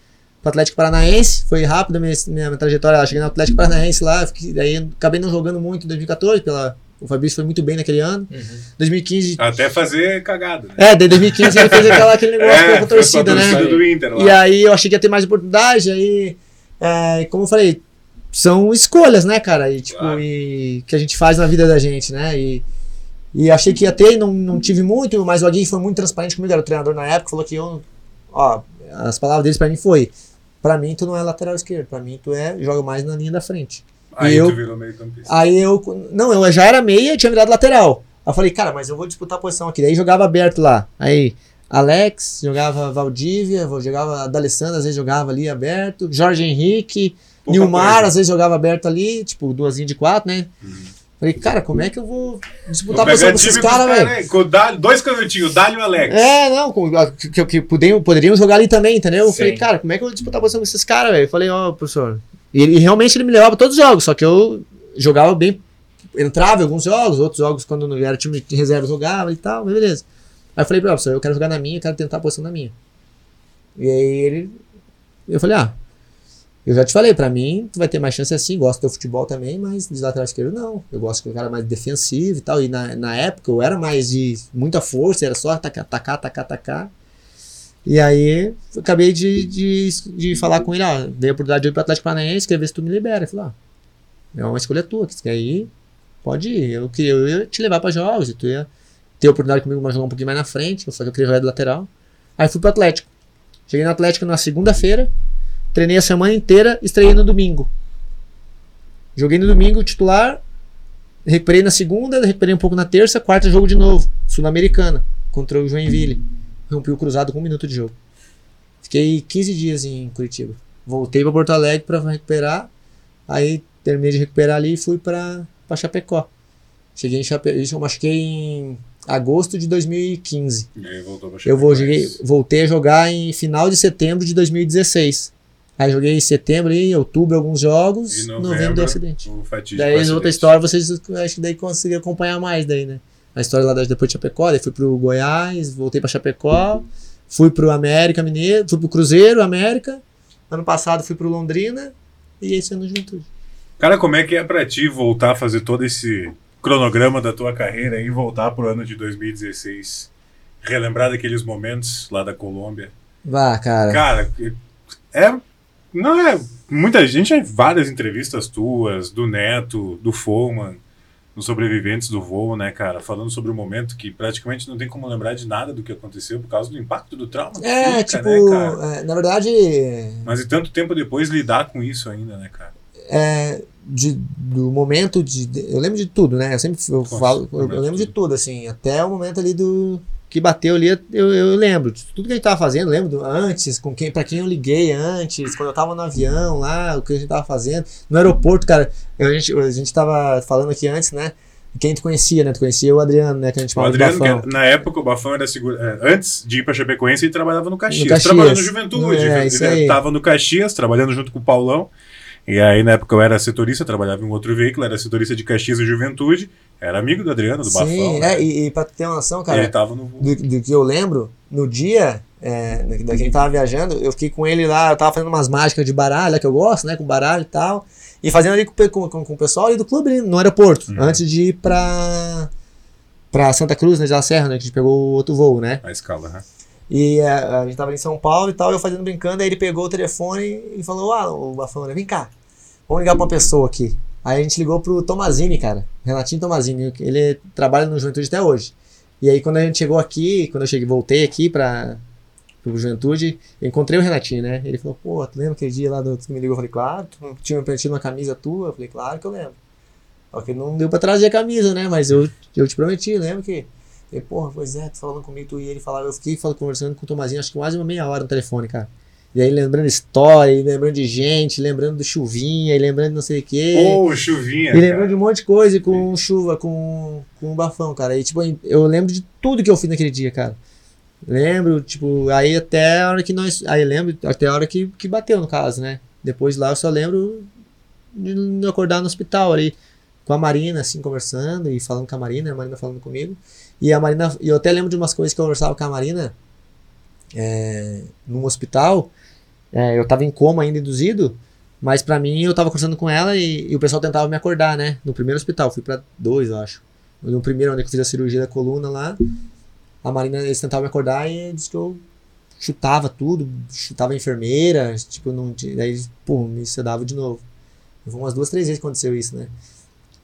pro Atlético Paranaense, foi rápido a minha, minha, minha trajetória lá. Cheguei no Atlético Paranaense lá, fiquei, daí acabei não jogando muito em 2014, pela, o Fabrício foi muito bem naquele ano. Uhum. 2015. Até fazer cagada. Né? É, daí 2015 ele fez aquela, aquele negócio <laughs> com a torcida, né? do Inter lá. E aí eu achei que ia ter mais oportunidade, aí, é, como eu falei, são escolhas, né, cara? E, tipo, e, que a gente faz na vida da gente, né? E, e achei que ia ter não, não tive muito, mas o Aguirre foi muito transparente comigo, era o treinador na época, falou que eu, ó, as palavras deles pra mim foi, pra mim tu não é lateral esquerdo, pra mim tu é, joga mais na linha da frente. Aí e eu- tu virou meio campista. Aí eu, não, eu já era meia e tinha virado lateral. Aí eu falei, cara, mas eu vou disputar a posição aqui. Daí jogava aberto lá. Aí, Alex, jogava Valdívia, jogava D'Alessandro, às vezes jogava ali aberto. Jorge Henrique, Pouca Nilmar, coisa. às vezes jogava aberto ali, tipo, duasinho de quatro, né? Uhum. Falei, cara, como é que eu vou disputar a posição com esses caras, velho? Dálio- Dois canhotinhos, o Dálio e o Alex. É, não, com- que, que poderiam, poderiam jogar ali também, entendeu? Eu Sim. falei, cara, como é que eu vou disputar a posição com esses caras, velho? Eu falei, ó, professor. E ele realmente ele me levava todos os jogos, só que eu jogava bem, entrava em alguns jogos, outros jogos, quando não era time de reserva, jogava e tal, mas beleza. Aí eu falei, professor, eu quero jogar na minha, eu quero tentar a posição na minha. E aí ele. Eu falei, ah. Eu já te falei, pra mim, tu vai ter mais chance assim, gosto do futebol também, mas de lateral esquerdo não. Eu gosto de um cara mais defensivo e tal. E na, na época eu era mais de muita força, era só atacar, atacar, atacar, atacar. E aí eu acabei de, de, de falar com ele, ó, dei a oportunidade de ir pro Atlético Paranaense, quer ver se tu me libera. Ele falou, ó, é uma escolha tua, que você quer ir, pode ir. Eu, eu ia te levar pra jogos, e tu ia ter a oportunidade comigo mas jogar um pouquinho mais na frente, eu falei que eu queria jogar de lateral. Aí fui pro Atlético. Cheguei no Atlético na segunda-feira, treinei a semana inteira, estreiei no domingo. Joguei no domingo, titular, recuperei na segunda, recuperei um pouco na terça, quarta jogo de novo, Sul-Americana, contra o Joinville. Rompi o cruzado com um minuto de jogo. Fiquei 15 dias em Curitiba. Voltei para Porto Alegre para recuperar. Aí terminei de recuperar ali e fui para Chapecó. Cheguei em Chapecó, eu machuquei em agosto de 2015. E aí voltou pra Eu vou, joguei, voltei a jogar em final de setembro de 2016. Aí joguei em setembro e em outubro alguns jogos, E novembro, novembro, deu acidente. o fatídico Daí outra acidente. história, vocês acho que daí conseguiram acompanhar mais daí, né? A história lá da- depois de Chapecó, daí fui pro Goiás, voltei pra Chapecó, fui pro América Mineiro, fui pro Cruzeiro, América. Ano passado fui pro Londrina e esse ano Juventude. Cara, como é que é pra ti voltar a fazer todo esse cronograma da tua carreira e voltar pro ano de 2016? Relembrar daqueles momentos lá da Colômbia. Vá, cara. Cara, é. Não é. Muita gente, várias entrevistas tuas, do Neto, do Foman, nos sobreviventes do voo, né, cara? Falando sobre o momento que praticamente não tem como lembrar de nada do que aconteceu por causa do impacto do trauma. É, fica, tipo, né, cara? é, na verdade, Mas e tanto tempo depois lidar com isso ainda, né, cara? é, de, do momento de, Eu lembro de tudo, né? Eu sempre eu Nossa, falo. Eu, eu lembro de tudo, assim. Até o momento ali do. Que bateu ali, eu, eu lembro. de Tudo que a gente tava fazendo, lembro antes, com quem, pra quem eu liguei antes, quando eu tava no avião lá, o que a gente tava fazendo. No aeroporto, cara, a, gente, a gente tava falando aqui antes, né? Quem tu conhecia, né? Tu conhecia o Adriano, né? Que a gente O Adriano, que na época, o Bafão era seguro. é, antes de ir pra Chapecoense, ele trabalhava no Caxias. No Caxias. Trabalhando no Juventude. É, ele isso aí. tava no Caxias, trabalhando junto com o Paulão. E aí, na época, eu era setorista, trabalhava em um outro veículo, era setorista de Caxias e Juventude. Era amigo do Adriano, do Sim, Bafão. né? é, e, e pra ter uma noção, cara, ele tava no. do, do que eu lembro, no dia é, da a gente tava viajando, eu fiquei com ele lá, eu tava fazendo umas mágicas de baralho, que eu gosto, né, com baralho e tal, e fazendo ali com, com, com, com o pessoal ali do clube, ali no aeroporto, Uhum. antes de ir pra, pra Santa Cruz, né, de La Serra, né, que a gente pegou o outro voo, né. A escala, né? E é, a gente tava ali em São Paulo e tal, eu fazendo brincando, aí ele pegou o telefone e falou, ah, o Bafão, né, vem cá, vamos ligar pra uma pessoa aqui. Aí a gente ligou pro Tomazini, cara, Renatinho Tomazini, ele trabalha no Juventude até hoje. E aí quando a gente chegou aqui, quando eu cheguei, voltei aqui pra pro Juventude, encontrei o Renatinho, né? Ele falou, pô, tu lembra aquele dia lá do, tu me ligou? Eu falei, claro, tu tinha preenchido uma camisa tua? Eu falei, claro que eu lembro. Só que não deu pra trazer a camisa, né? Mas eu, eu te prometi, lembra que... Eu falei, porra, pois é, tu falando comigo, tu e ele falava, eu fiquei falando, conversando com o Tomazinho, acho que quase uma meia hora no telefone, cara. E aí lembrando história, e lembrando de gente, lembrando do chuvinha, e lembrando de não sei o quê. Ô, chuvinha. E lembrando cara. de um monte de coisa, e com chuva, com, com bafão, cara. E tipo, eu lembro de tudo que eu fiz naquele dia, cara. Lembro, tipo, aí até a hora que nós. Aí lembro, até a hora que, que bateu, no caso, né? Depois lá eu só lembro de acordar no hospital ali, com a Marina, assim, conversando e falando com a Marina, a Marina falando comigo. E a Marina, e eu até lembro de umas coisas que eu conversava com a Marina é, num hospital. É, eu tava em coma ainda induzido, mas pra mim eu tava conversando com ela e, e o pessoal tentava me acordar, né? No primeiro hospital, fui pra dois, eu acho. No primeiro, onde eu fiz a cirurgia da coluna lá, a Marina, eles tentavam me acordar e disse que eu chutava tudo, chutava a enfermeira, tipo, não tinha, daí, pô, me sedava de novo. Foi umas duas, três vezes que aconteceu isso, né?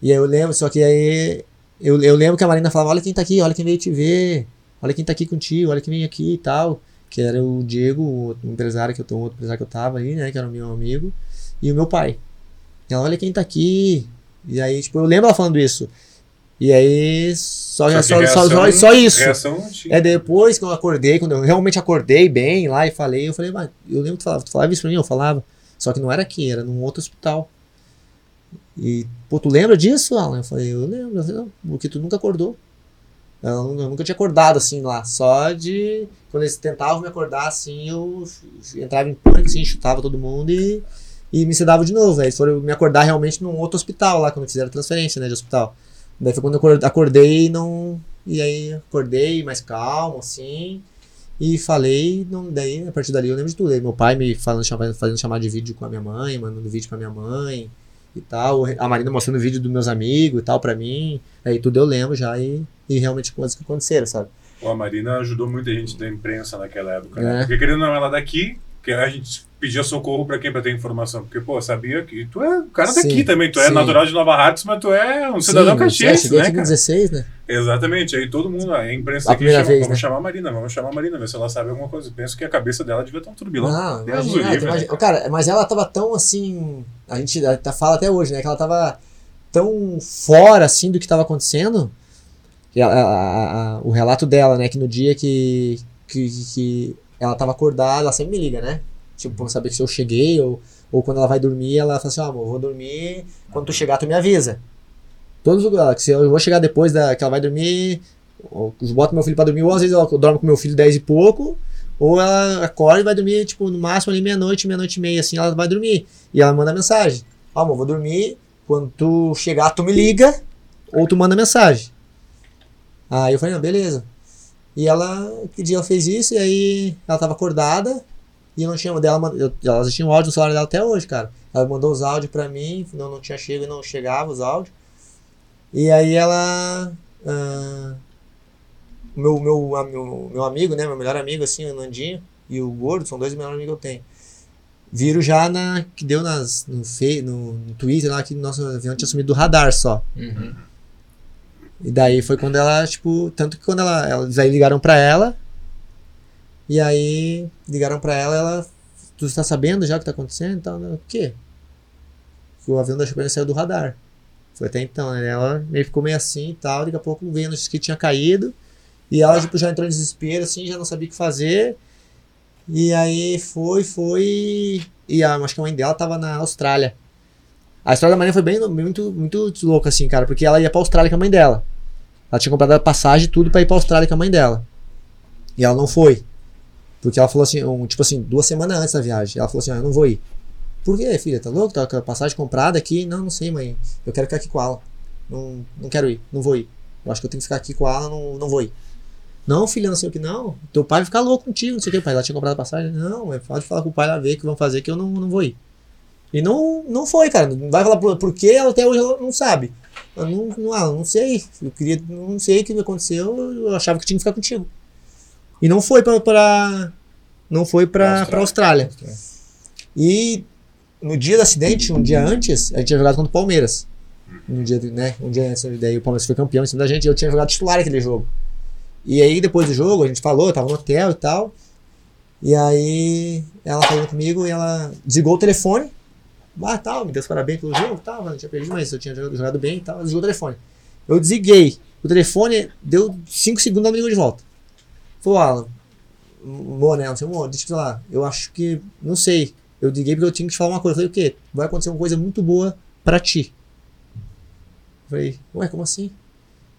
E aí eu lembro, só que aí eu, eu lembro que a Marina falava, olha quem tá aqui, olha quem veio te ver, olha quem tá aqui contigo, olha quem vem aqui e tal. Que era o Diego, o outro empresário que eu tô, o outro empresário que eu tava aí, né? Que era o meu amigo, e o meu pai. E ela, olha quem tá aqui. E aí, tipo, eu lembro ela falando isso. E aí, só, Só só, que só, só, reação- isso. Reação. É depois que eu acordei, quando eu realmente acordei bem lá e falei, eu falei, mas eu lembro que tu falava, tu falava isso pra mim, eu falava. Só que não era aqui, era num outro hospital. E, pô, tu lembra disso, Alan? Eu falei, eu lembro, porque tu nunca acordou. Eu, nu- eu nunca tinha acordado assim lá, só de. Quando eles tentavam me acordar assim, eu entrava em pânico, assim, chutava todo mundo e, e me sedava de novo. Aí eles foram me acordar realmente num outro hospital lá, quando fizeram a transferência, né, de hospital. Daí foi quando eu acor- acordei e não. E aí acordei mais calmo, assim. E falei, não, daí a partir dali eu lembro de tudo. Aí meu pai me falando, fazendo chamada de vídeo com a minha mãe, mandando vídeo pra minha mãe e tal. A Marina mostrando vídeo dos meus amigos e tal pra mim. Aí tudo eu lembro já e, e realmente coisas que aconteceram, sabe? Pô, a Marina ajudou muita gente da imprensa naquela época, É. né? Porque querendo ou não, ela daqui, que a gente pedia socorro pra quem pra ter informação. Porque, pô, sabia que tu é o cara Sim, daqui também, tu é sim. natural de Nova Hartz, mas tu é um cidadão é, caxiense, né, cara? 16, né? Exatamente, aí todo mundo, a imprensa A aqui chama, vamos né? chamar a Marina, vamos chamar a Marina, ver se ela sabe alguma coisa. Penso que a cabeça dela devia estar um turbilhão. Não, imagina, livre, imagina- né? Cara, mas ela tava tão assim. A gente até fala até hoje, né? Que ela tava tão fora assim do que tava acontecendo. Que a- a- a- o relato dela, né? Que no dia que, que, que ela tava acordada, ela sempre me liga, né? Tipo, pra saber se eu cheguei ou, ou quando ela vai dormir, ela fala assim: Ó, amor, eu vou dormir. Quando tu chegar, tu me avisa. Todos os lugares. Se eu vou chegar depois da, que ela vai dormir, ou boto meu filho pra dormir, ou às vezes eu dormo com meu filho 10 e pouco, ou ela acorda e vai dormir, tipo, no máximo ali meia-noite, meia-noite e meia, assim, ela vai dormir. E ela manda mensagem. Ó, amor, vou dormir. Quando tu chegar, tu me liga, ou tu manda mensagem. Aí eu falei, não, beleza. E ela, que dia ela fez isso, e aí ela tava acordada, e eu não tinha dela, eu, ela tinha o áudio no celular dela até hoje, cara. Ela mandou os áudios pra mim, não, não tinha chego, não chegava os áudios. E aí ela. ah, meu, meu, a- meu, meu amigo, né? Meu melhor amigo, assim, o Nandinho e o Gordo, são dois melhores amigos que eu tenho. Viram já na. que deu nas, no, fe, no, no Twitter lá que nosso avião tinha sumido do radar só. Uhum. E daí foi quando ela, tipo, tanto que quando ela, elas aí ligaram pra ela, e aí ligaram pra ela, ela, tu está sabendo já o que tá acontecendo e né? o quê? Que o avião da Chapecoense saiu do radar. Foi até então, né? Ela meio ficou meio assim e tal, daqui a pouco a notícia que tinha caído, e ela, tipo, já entrou em desespero, assim, já não sabia o que fazer, e aí foi, foi, e a, acho que a mãe dela tava na Austrália. A história da Marina foi bem, muito, muito louca, assim, cara, porque ela ia pra Austrália com a mãe dela. Ela tinha comprado a passagem e tudo pra ir pra Austrália com a mãe dela. E ela não foi. Porque ela falou assim, um, tipo assim, duas semanas antes da viagem. Ela falou assim, ah, eu não vou ir. Por quê, filha? Tá louco? Tá com a passagem comprada aqui? Não, não sei, mãe. Eu quero ficar aqui com ela. Não, não quero ir, não vou ir. Eu acho que eu tenho que ficar aqui com ela, não, não vou ir. Não, filha, não sei o que, não. Teu pai vai ficar louco contigo, não sei o que. Pai, ela tinha comprado a passagem. Não, mãe, pode falar com o pai lá ver o que vão fazer que eu não, não vou ir. E não, não foi, cara. Não vai falar por, por quê, ela até hoje ela não sabe. Eu não, não, ah, não sei. Eu queria, não sei o que aconteceu. Eu achava que tinha que ficar contigo. E não foi pra. pra não foi pra, pra Austrália. E no dia do acidente, um dia antes, a gente tinha jogado contra o Palmeiras. Um dia, né, um dia antes, daí o Palmeiras foi campeão em cima da gente, eu tinha jogado titular aquele jogo. E aí, depois do jogo, a gente falou, eu tava no hotel e tal. E aí, ela falando comigo e ela desligou o telefone. Ah, tal, me deu os parabéns pelo jogo, tal, eu tinha perdido, mas eu tinha jogado, jogado bem e tal. Desligou o telefone. Eu desliguei. O telefone deu 5 segundos, ela me ligou de volta. Falou, Alan, Mo, né? Ela disse, Mo, deixa eu te falar. Eu acho que, não sei. Eu liguei porque eu tinha que te falar uma coisa. Eu falei, o quê? Vai acontecer uma coisa muito boa pra ti. Eu falei, ué, como assim?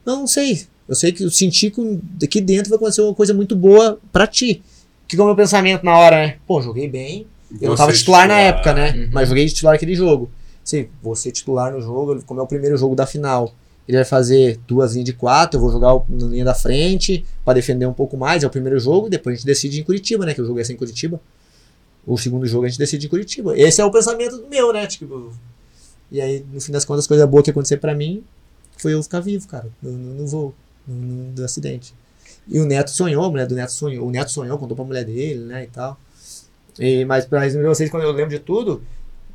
Não, não sei. Eu sei que eu senti que daqui dentro vai acontecer uma coisa muito boa pra ti. Que que é o meu pensamento na hora, né? Pô, joguei bem. Eu não tava Você titular, na época, né? Uhum. Mas joguei de titular aquele jogo. Sim, vou ser titular no jogo, como é o primeiro jogo da final. Ele vai fazer duas linhas de quatro, eu vou jogar na linha da frente pra defender um pouco mais. É o primeiro jogo, depois a gente decide em Curitiba, né? Que o jogo é sem Curitiba. O segundo jogo a gente decide em Curitiba. Esse é o pensamento meu, né? Tipo, e aí, no fim das contas, coisa boa que aconteceu pra mim foi eu ficar vivo, cara, voo, no, no- do acidente. E o Neto sonhou, a mulher do Neto sonhou. O Neto sonhou, contou pra mulher dele, né? E tal. E, mas pra vocês, quando eu lembro de tudo,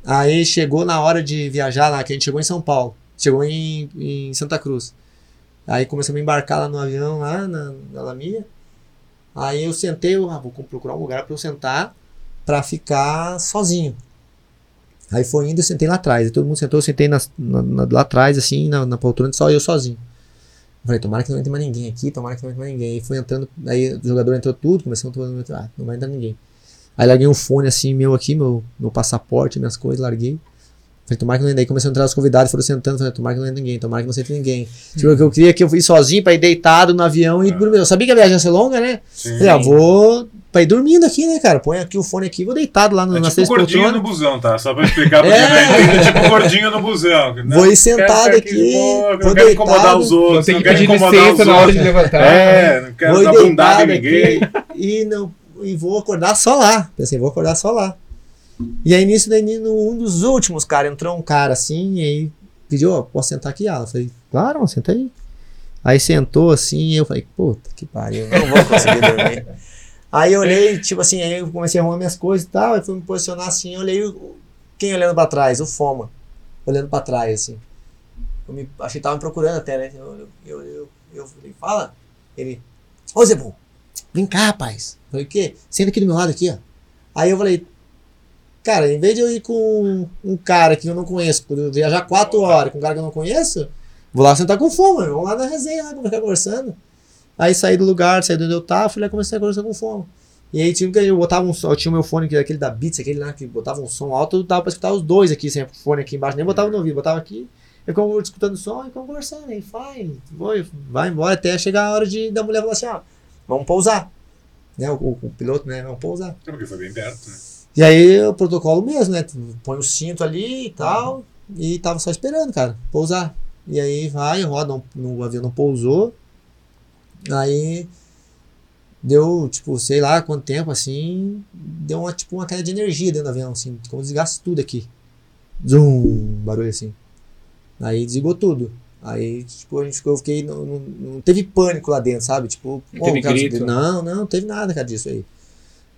aí chegou na hora de viajar lá, que a gente chegou em São Paulo. Chegou em, em Santa Cruz. Aí começamos a embarcar lá no avião, lá na, na Lamia. Aí eu sentei, eu ah, vou procurar um lugar pra eu sentar pra ficar sozinho. Aí foi indo, eu sentei lá atrás. Todo mundo sentou, eu sentei na, na- lá atrás, assim, na, na poltrona, só eu sozinho. Falei, tomara que não entre mais ninguém aqui, tomara que não entre mais ninguém. Aí foi entrando, aí o jogador entrou tudo, começou mundo, ah, não vai entrar ninguém. Aí larguei um fone assim, meu aqui, meu, meu passaporte, minhas coisas, larguei. Falei, tomara que não entre. Aí começou a entrar os convidados, foram sentando, falei, tomara que não entre ninguém, tomara que não entre ninguém. Tipo, o que eu queria que eu fui sozinho pra ir deitado no avião e dormir. Eu sabia que a viagem ia ser longa, né? Sim. Falei, ah, vou pra ir dormindo aqui, né, cara? Põe aqui o fone aqui, vou deitado lá no, É nas tipo gordinho no busão, tá? Só pra explicar pra <laughs> É. quem não entende, é tipo gordinho no busão. Não Vou ir sentado aqui, boa, vou Não quero incomodar deitado. os outros, tem não que quero pedir incomodar os licença na hora de levantar. É, não quero vou dar ir bundada em deitado ninguém. aqui e, não, e vou acordar só lá. Pensei, vou acordar só lá. E aí nisso, daí, um dos últimos, cara, entrou um cara assim, e aí pediu, ó, posso sentar aqui? Ah, eu falei, claro, senta aí. Aí sentou assim, e eu falei, puta que pariu, não vou conseguir dormir. <laughs> Aí eu olhei, tipo assim, aí eu comecei a arrumar minhas coisas e tal, aí fui me posicionar assim, eu olhei quem olhando pra trás? O Foma, olhando pra trás, assim. Eu me, achei que tava me procurando até, né? Eu, eu, eu, eu falei, fala. Ele, ô Zebu, vem cá, rapaz. Eu falei, o quê? Senta aqui do meu lado aqui, ó. Aí eu falei, cara, em vez de eu ir com um cara que eu não conheço, eu viajar quatro horas com um cara que eu não conheço, vou lá sentar com o Foma, vamos lá na resenha, lá, ficar conversando. Aí saí do lugar, saí de onde eu tava, fui lá comecei a conversar com o Foma. E aí tinha eu botava um som, eu tinha o meu fone, que era aquele da Beats, aquele lá que botava um som alto, dava pra escutar os dois aqui, o fone aqui embaixo, nem botava no ouvido, botava aqui, eu ficava escutando o som e conversando, aí vai, vai, embora até chegar a hora de da mulher falar assim, ó, vamos pousar. Né, o, o- o piloto, né, vamos pousar. É porque foi bem perto, né? E aí o protocolo mesmo, né? Põe o cinto ali e tal. E tava só esperando, cara, pousar. E aí vai, roda, não, no, o avião não pousou. Aí deu, tipo, sei lá quanto tempo, assim, deu uma, tipo, uma queda de energia dentro do avião, assim, como desgasta tudo aqui. Zum, barulho assim. Aí desligou tudo. Aí, tipo, a gente ficou, eu fiquei, não, não, não teve pânico lá dentro, sabe? Tipo, Não pô, teve cara? Não, não, não teve nada, cara, disso aí.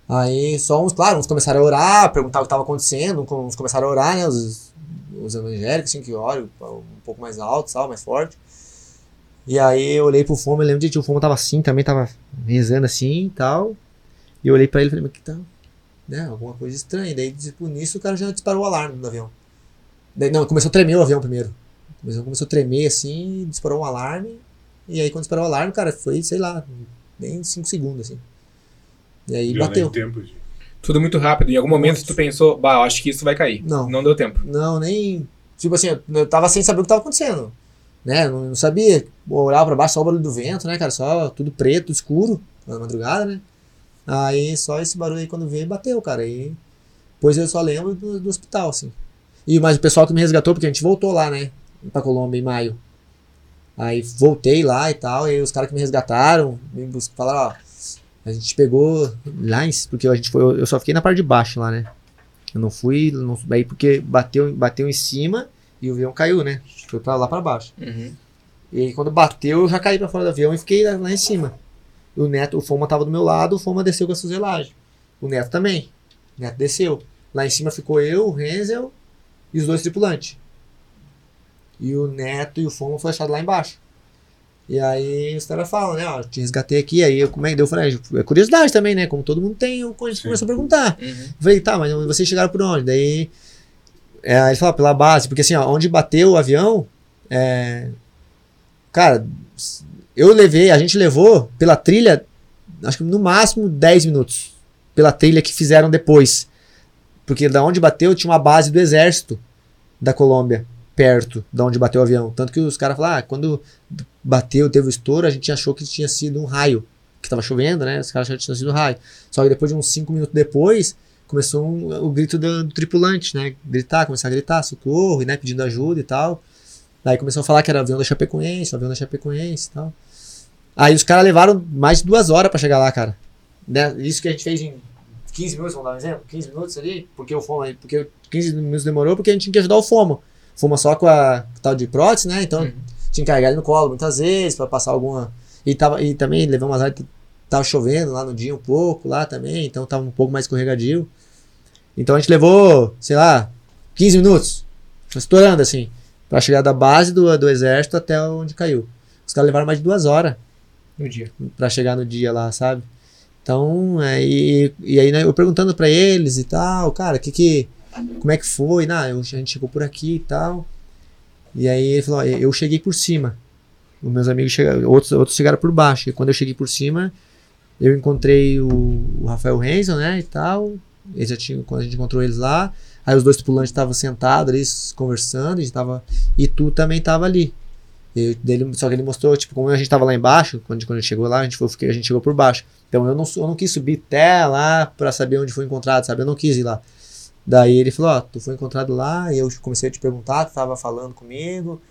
Aí só uns, claro, uns começaram a orar, perguntar o que estava acontecendo, uns começaram a orar, né? Os, os evangélicos, assim, que oram, um pouco mais alto, sabe, mais forte. E aí eu olhei pro Foma, eu lembro de que o Foma tava assim, também tava rezando assim e tal. E eu olhei pra ele e falei, mas que tá, né, alguma coisa estranha. Daí, tipo, nisso o cara já disparou o alarme do avião. Daí, não, começou a tremer o avião primeiro. Começou, começou a tremer assim, disparou um alarme. E aí quando disparou o alarme, cara, foi, sei lá, nem 5 segundos, assim. E aí Deu bateu. tempo de... Tudo muito rápido. Em algum momento tu pensou, bah, eu acho que isso vai cair. Não. Não deu tempo. Não, nem. Tipo assim, eu- tava sem saber o que tava acontecendo. Né? Não, não sabia. Eu olhava pra baixo, só o barulho do vento, né, cara? Só tudo preto, escuro, na madrugada, né? Aí só esse barulho aí quando veio bateu, cara. Aí. Pois eu só lembro do, do hospital, assim. E mas o pessoal que me resgatou, porque a gente voltou lá, né? Pra Colômbia em maio. Aí voltei lá e tal, e aí os caras que me resgataram me falaram, ó. A gente pegou lá em. Porque a gente foi. Eu só fiquei na parte de baixo lá, né? Eu não fui. Não, aí porque bateu, bateu em cima e o avião caiu, né? Foi pra lá pra baixo. Uhum. E aí quando bateu, eu já caí pra fora do avião e fiquei lá, lá em cima. E o Neto, o Foma tava do meu lado, o Foma desceu com a fuselagem. O Neto também. O Neto desceu. Lá em cima ficou eu, o Renzel e os dois tripulantes. E o Neto e o Foma foi achado lá embaixo. E aí os caras falam, né? Ó, te resgatei aqui, aí eu, como é que deu? Eu falei, ah, é curiosidade também, né? Como todo mundo tem, eu Sim. começou a perguntar. Uhum. Eu falei, tá, mas vocês chegaram por onde? Daí. É, aí ele falou, pela base, porque assim, ó, onde bateu o avião, é, cara, eu levei, a gente levou pela trilha, acho que no máximo 10 minutos. Pela trilha que fizeram depois. Porque da onde bateu tinha uma base do exército da Colômbia, perto da onde bateu o avião. Tanto que os caras falaram, ah, quando bateu, teve o estouro, a gente achou que tinha sido um raio. Que tava chovendo, né? Os caras acharam que tinha sido um raio. Só que depois de uns 5 minutos depois, começou um- o grito do, do tripulante, né? Gritar, começar a gritar, socorro, né? Pedindo ajuda e tal. Daí começou a falar que era avião da Chapecoense, avião da Chapecoense e tal. Aí os caras levaram mais de duas horas pra chegar lá, cara. Né? Isso que a gente fez em 15 minutos, vamos dar um exemplo? 15 minutos ali, porque o Foma, porque 15 minutos demorou porque a gente tinha que ajudar o Foma. Foma só com a tal de prótese, né? Então Uhum. tinha que carregar ele no colo muitas vezes pra passar alguma. E, tava, e também levamos azar que tava chovendo lá no dia um pouco, lá também, então tava um pouco mais escorregadio. Então a gente levou, sei lá, 15 minutos, estourando assim, pra chegar da base do, do exército até onde caiu. Os caras levaram mais de duas horas No dia. pra chegar no dia lá, sabe? Então, é, e, e aí né, eu perguntando pra eles e tal, cara, que que, como é que foi? Não, eu- a gente chegou por aqui e tal. E aí ele falou, eu cheguei por cima. Os meus amigos chegaram, outros, outros chegaram por baixo. E quando eu cheguei por cima, eu encontrei o, o Rafael Renzel, né, e tal. Eles já tinham, quando a gente encontrou eles lá, aí os dois tripulantes estavam sentados ali, conversando, a gente tava, e tu também tava ali. E dele, só que ele mostrou, tipo, como a gente tava lá embaixo, quando, quando a gente chegou lá, a gente, foi, a gente chegou por baixo. Então eu não, eu não quis subir até lá pra saber onde foi encontrado, sabe? Eu não quis ir lá. Daí ele falou, ó, tu foi encontrado lá, e eu comecei a te perguntar, tu tava falando comigo,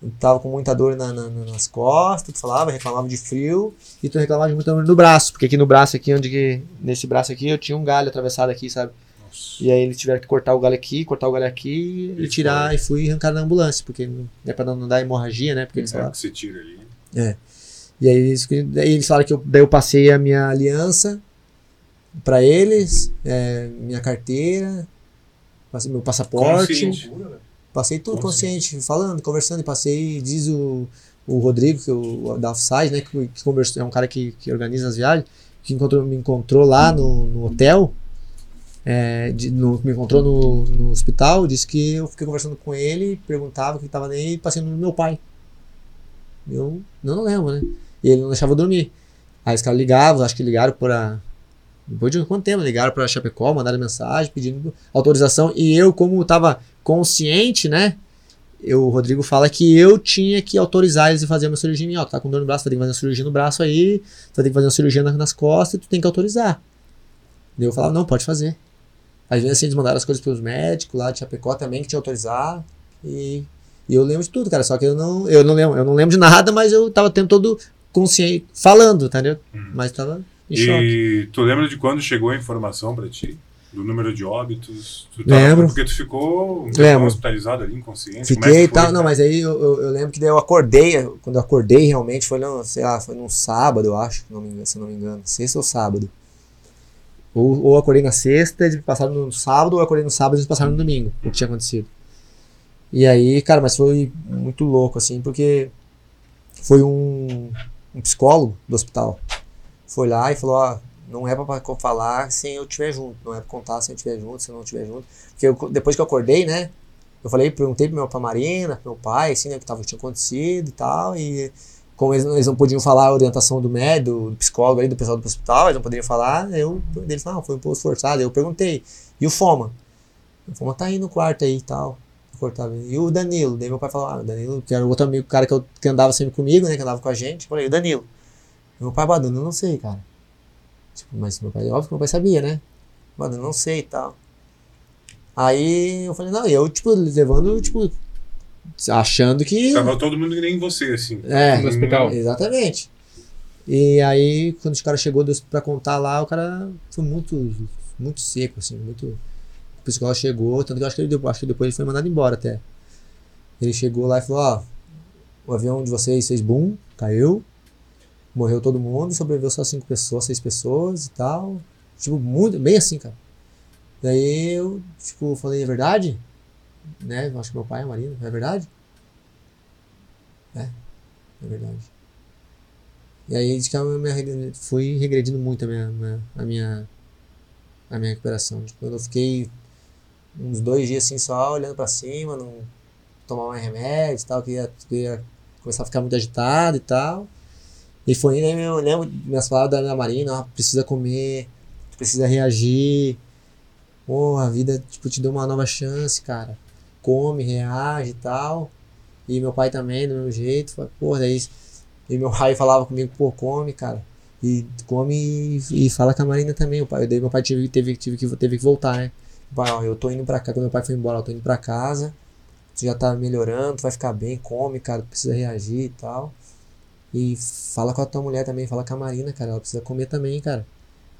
tu tava com muita dor na, na, nas costas, tu falava, reclamava de frio, e tu reclamava de muita dor no braço, porque aqui no braço aqui, onde que, nesse braço aqui, eu tinha um galho atravessado aqui, sabe? Nossa. E aí eles tiveram que cortar o galho aqui, cortar o galho aqui e, E tirar, foi. e fui arrancar na ambulância, porque não é pra não dar hemorragia, né? Porque eles É falaram. que você tira ali. E aí eles, daí eles falaram que eu, daí eu passei a minha aliança pra eles, é, minha carteira, passei meu passaporte, Consciente. passei tudo Consciente. consciente, falando, conversando, passei, diz o, o Rodrigo, que o da Offside, né, que, que conversou, é um cara que, que organiza as viagens, que encontrou, me encontrou lá no, no hotel, é, de- no- me encontrou no, no hospital, disse que eu fiquei conversando com ele, perguntava o que estava nele e passei no meu pai. Eu não, não lembro, né? E ele não deixava eu dormir. Aí os caras ligavam, acho que ligaram para. Depois de quanto tempo? Ligaram para Chapecó, mandaram mensagem pedindo autorização. E eu, como estava consciente, né? Eu, o Rodrigo fala que eu tinha que autorizar eles a fazer uma cirurgia em mim. Ó, tá com dor no braço, tu vai ter que fazer uma cirurgia no braço aí, tu vai ter que fazer uma cirurgia na- nas costas e tu tem que autorizar. Daí eu falava, não, pode fazer. Às vezes assim, eles mandaram as coisas pros médicos lá de Chapecó também, que tinha que autorizar. E, e eu lembro de tudo, cara. Só que eu não, eu não lembro, eu não lembro de nada, mas eu tava tendo todo consciente, falando, entendeu? Uhum. Mas tava E tu lembra de quando chegou a informação pra ti? Do número de óbitos? Tu tava- Lembro. Porque tu ficou um Lembro. hospitalizado ali, inconsciente. É Fiquei e tal, não, mas aí eu, eu, eu lembro que daí eu acordei, quando eu acordei realmente, foi, no, sei lá, foi num sábado, eu acho, se não me engano, se eu não me engano, sexta ou sábado. Ou, ou eu acordei na sexta, eles me passaram no sábado, ou eu acordei no sábado e eles passaram no domingo, o que tinha acontecido. E aí, cara, mas foi muito louco, assim, porque foi um, um psicólogo do hospital. Foi lá e falou, ó, não é pra falar sem eu estiver junto, não é pra contar sem eu estiver junto, se eu não estiver junto. Porque eu- depois que eu acordei, né, eu falei, perguntei pro meu, pra Marina, pro meu pai, assim, né, o que tava, tinha acontecido e tal, e como eles, eles não podiam falar a orientação do médico, do psicólogo ali, do pessoal do hospital, eles não poderiam falar, eu, eles falaram, não, foi um pouco forçado, eu perguntei, e o Foma? O Foma tá aí no quarto aí e tal. E o Danilo, daí meu pai falou, ah, o Danilo, que era outro amigo, o cara que, eu, que andava sempre comigo, né, que andava com a gente, eu falei, o Danilo. Meu pai, bah, Danilo, eu não sei, cara. Tipo, mas meu pai, óbvio que meu pai sabia, né? Mano, eu não sei e tal. Aí eu falei, não, e eu, tipo, levando, tipo, achando que. Tava todo mundo que nem você, assim. É, No hospital. exatamente. E aí, quando o cara chegou pra contar lá, o cara foi muito, muito seco, assim, muito. O psicólogo chegou, tanto que eu acho que, ele, acho que depois ele foi mandado embora até. Ele chegou lá e falou, ó, o avião de vocês fez boom, caiu, morreu todo mundo, sobreviveu só cinco pessoas, seis pessoas e tal. Tipo, muito, bem assim, cara. Daí eu, tipo, falei, é verdade? Né? Acho que meu pai é Marina, é verdade? É, é verdade. E aí diz que eu fui regredindo muito a minha, a minha, a minha recuperação. Tipo, eu fiquei uns dois dias assim só olhando pra cima, não tomar mais remédio e tal, que ia, que ia começar a ficar muito agitado e tal. E foi aí eu lembro minhas palavras da minha Marina, precisa comer, precisa reagir. Pô, a vida tipo, te deu uma nova chance, cara. Come, reage e tal. E meu pai também, do mesmo jeito. Falei, Pô, daí. E meu pai falava comigo, pô, come, cara. E come e, fala com a Marina também. O pai, daí meu pai teve, teve, teve, que, teve que voltar, né? Pai, ó, eu tô indo pra cá. Quando meu pai foi embora, eu tô indo pra casa. Tu já tá melhorando, tu vai ficar bem, come, cara. Precisa reagir e tal. E fala com a tua mulher também, fala com a Marina, cara. Ela precisa comer também, cara.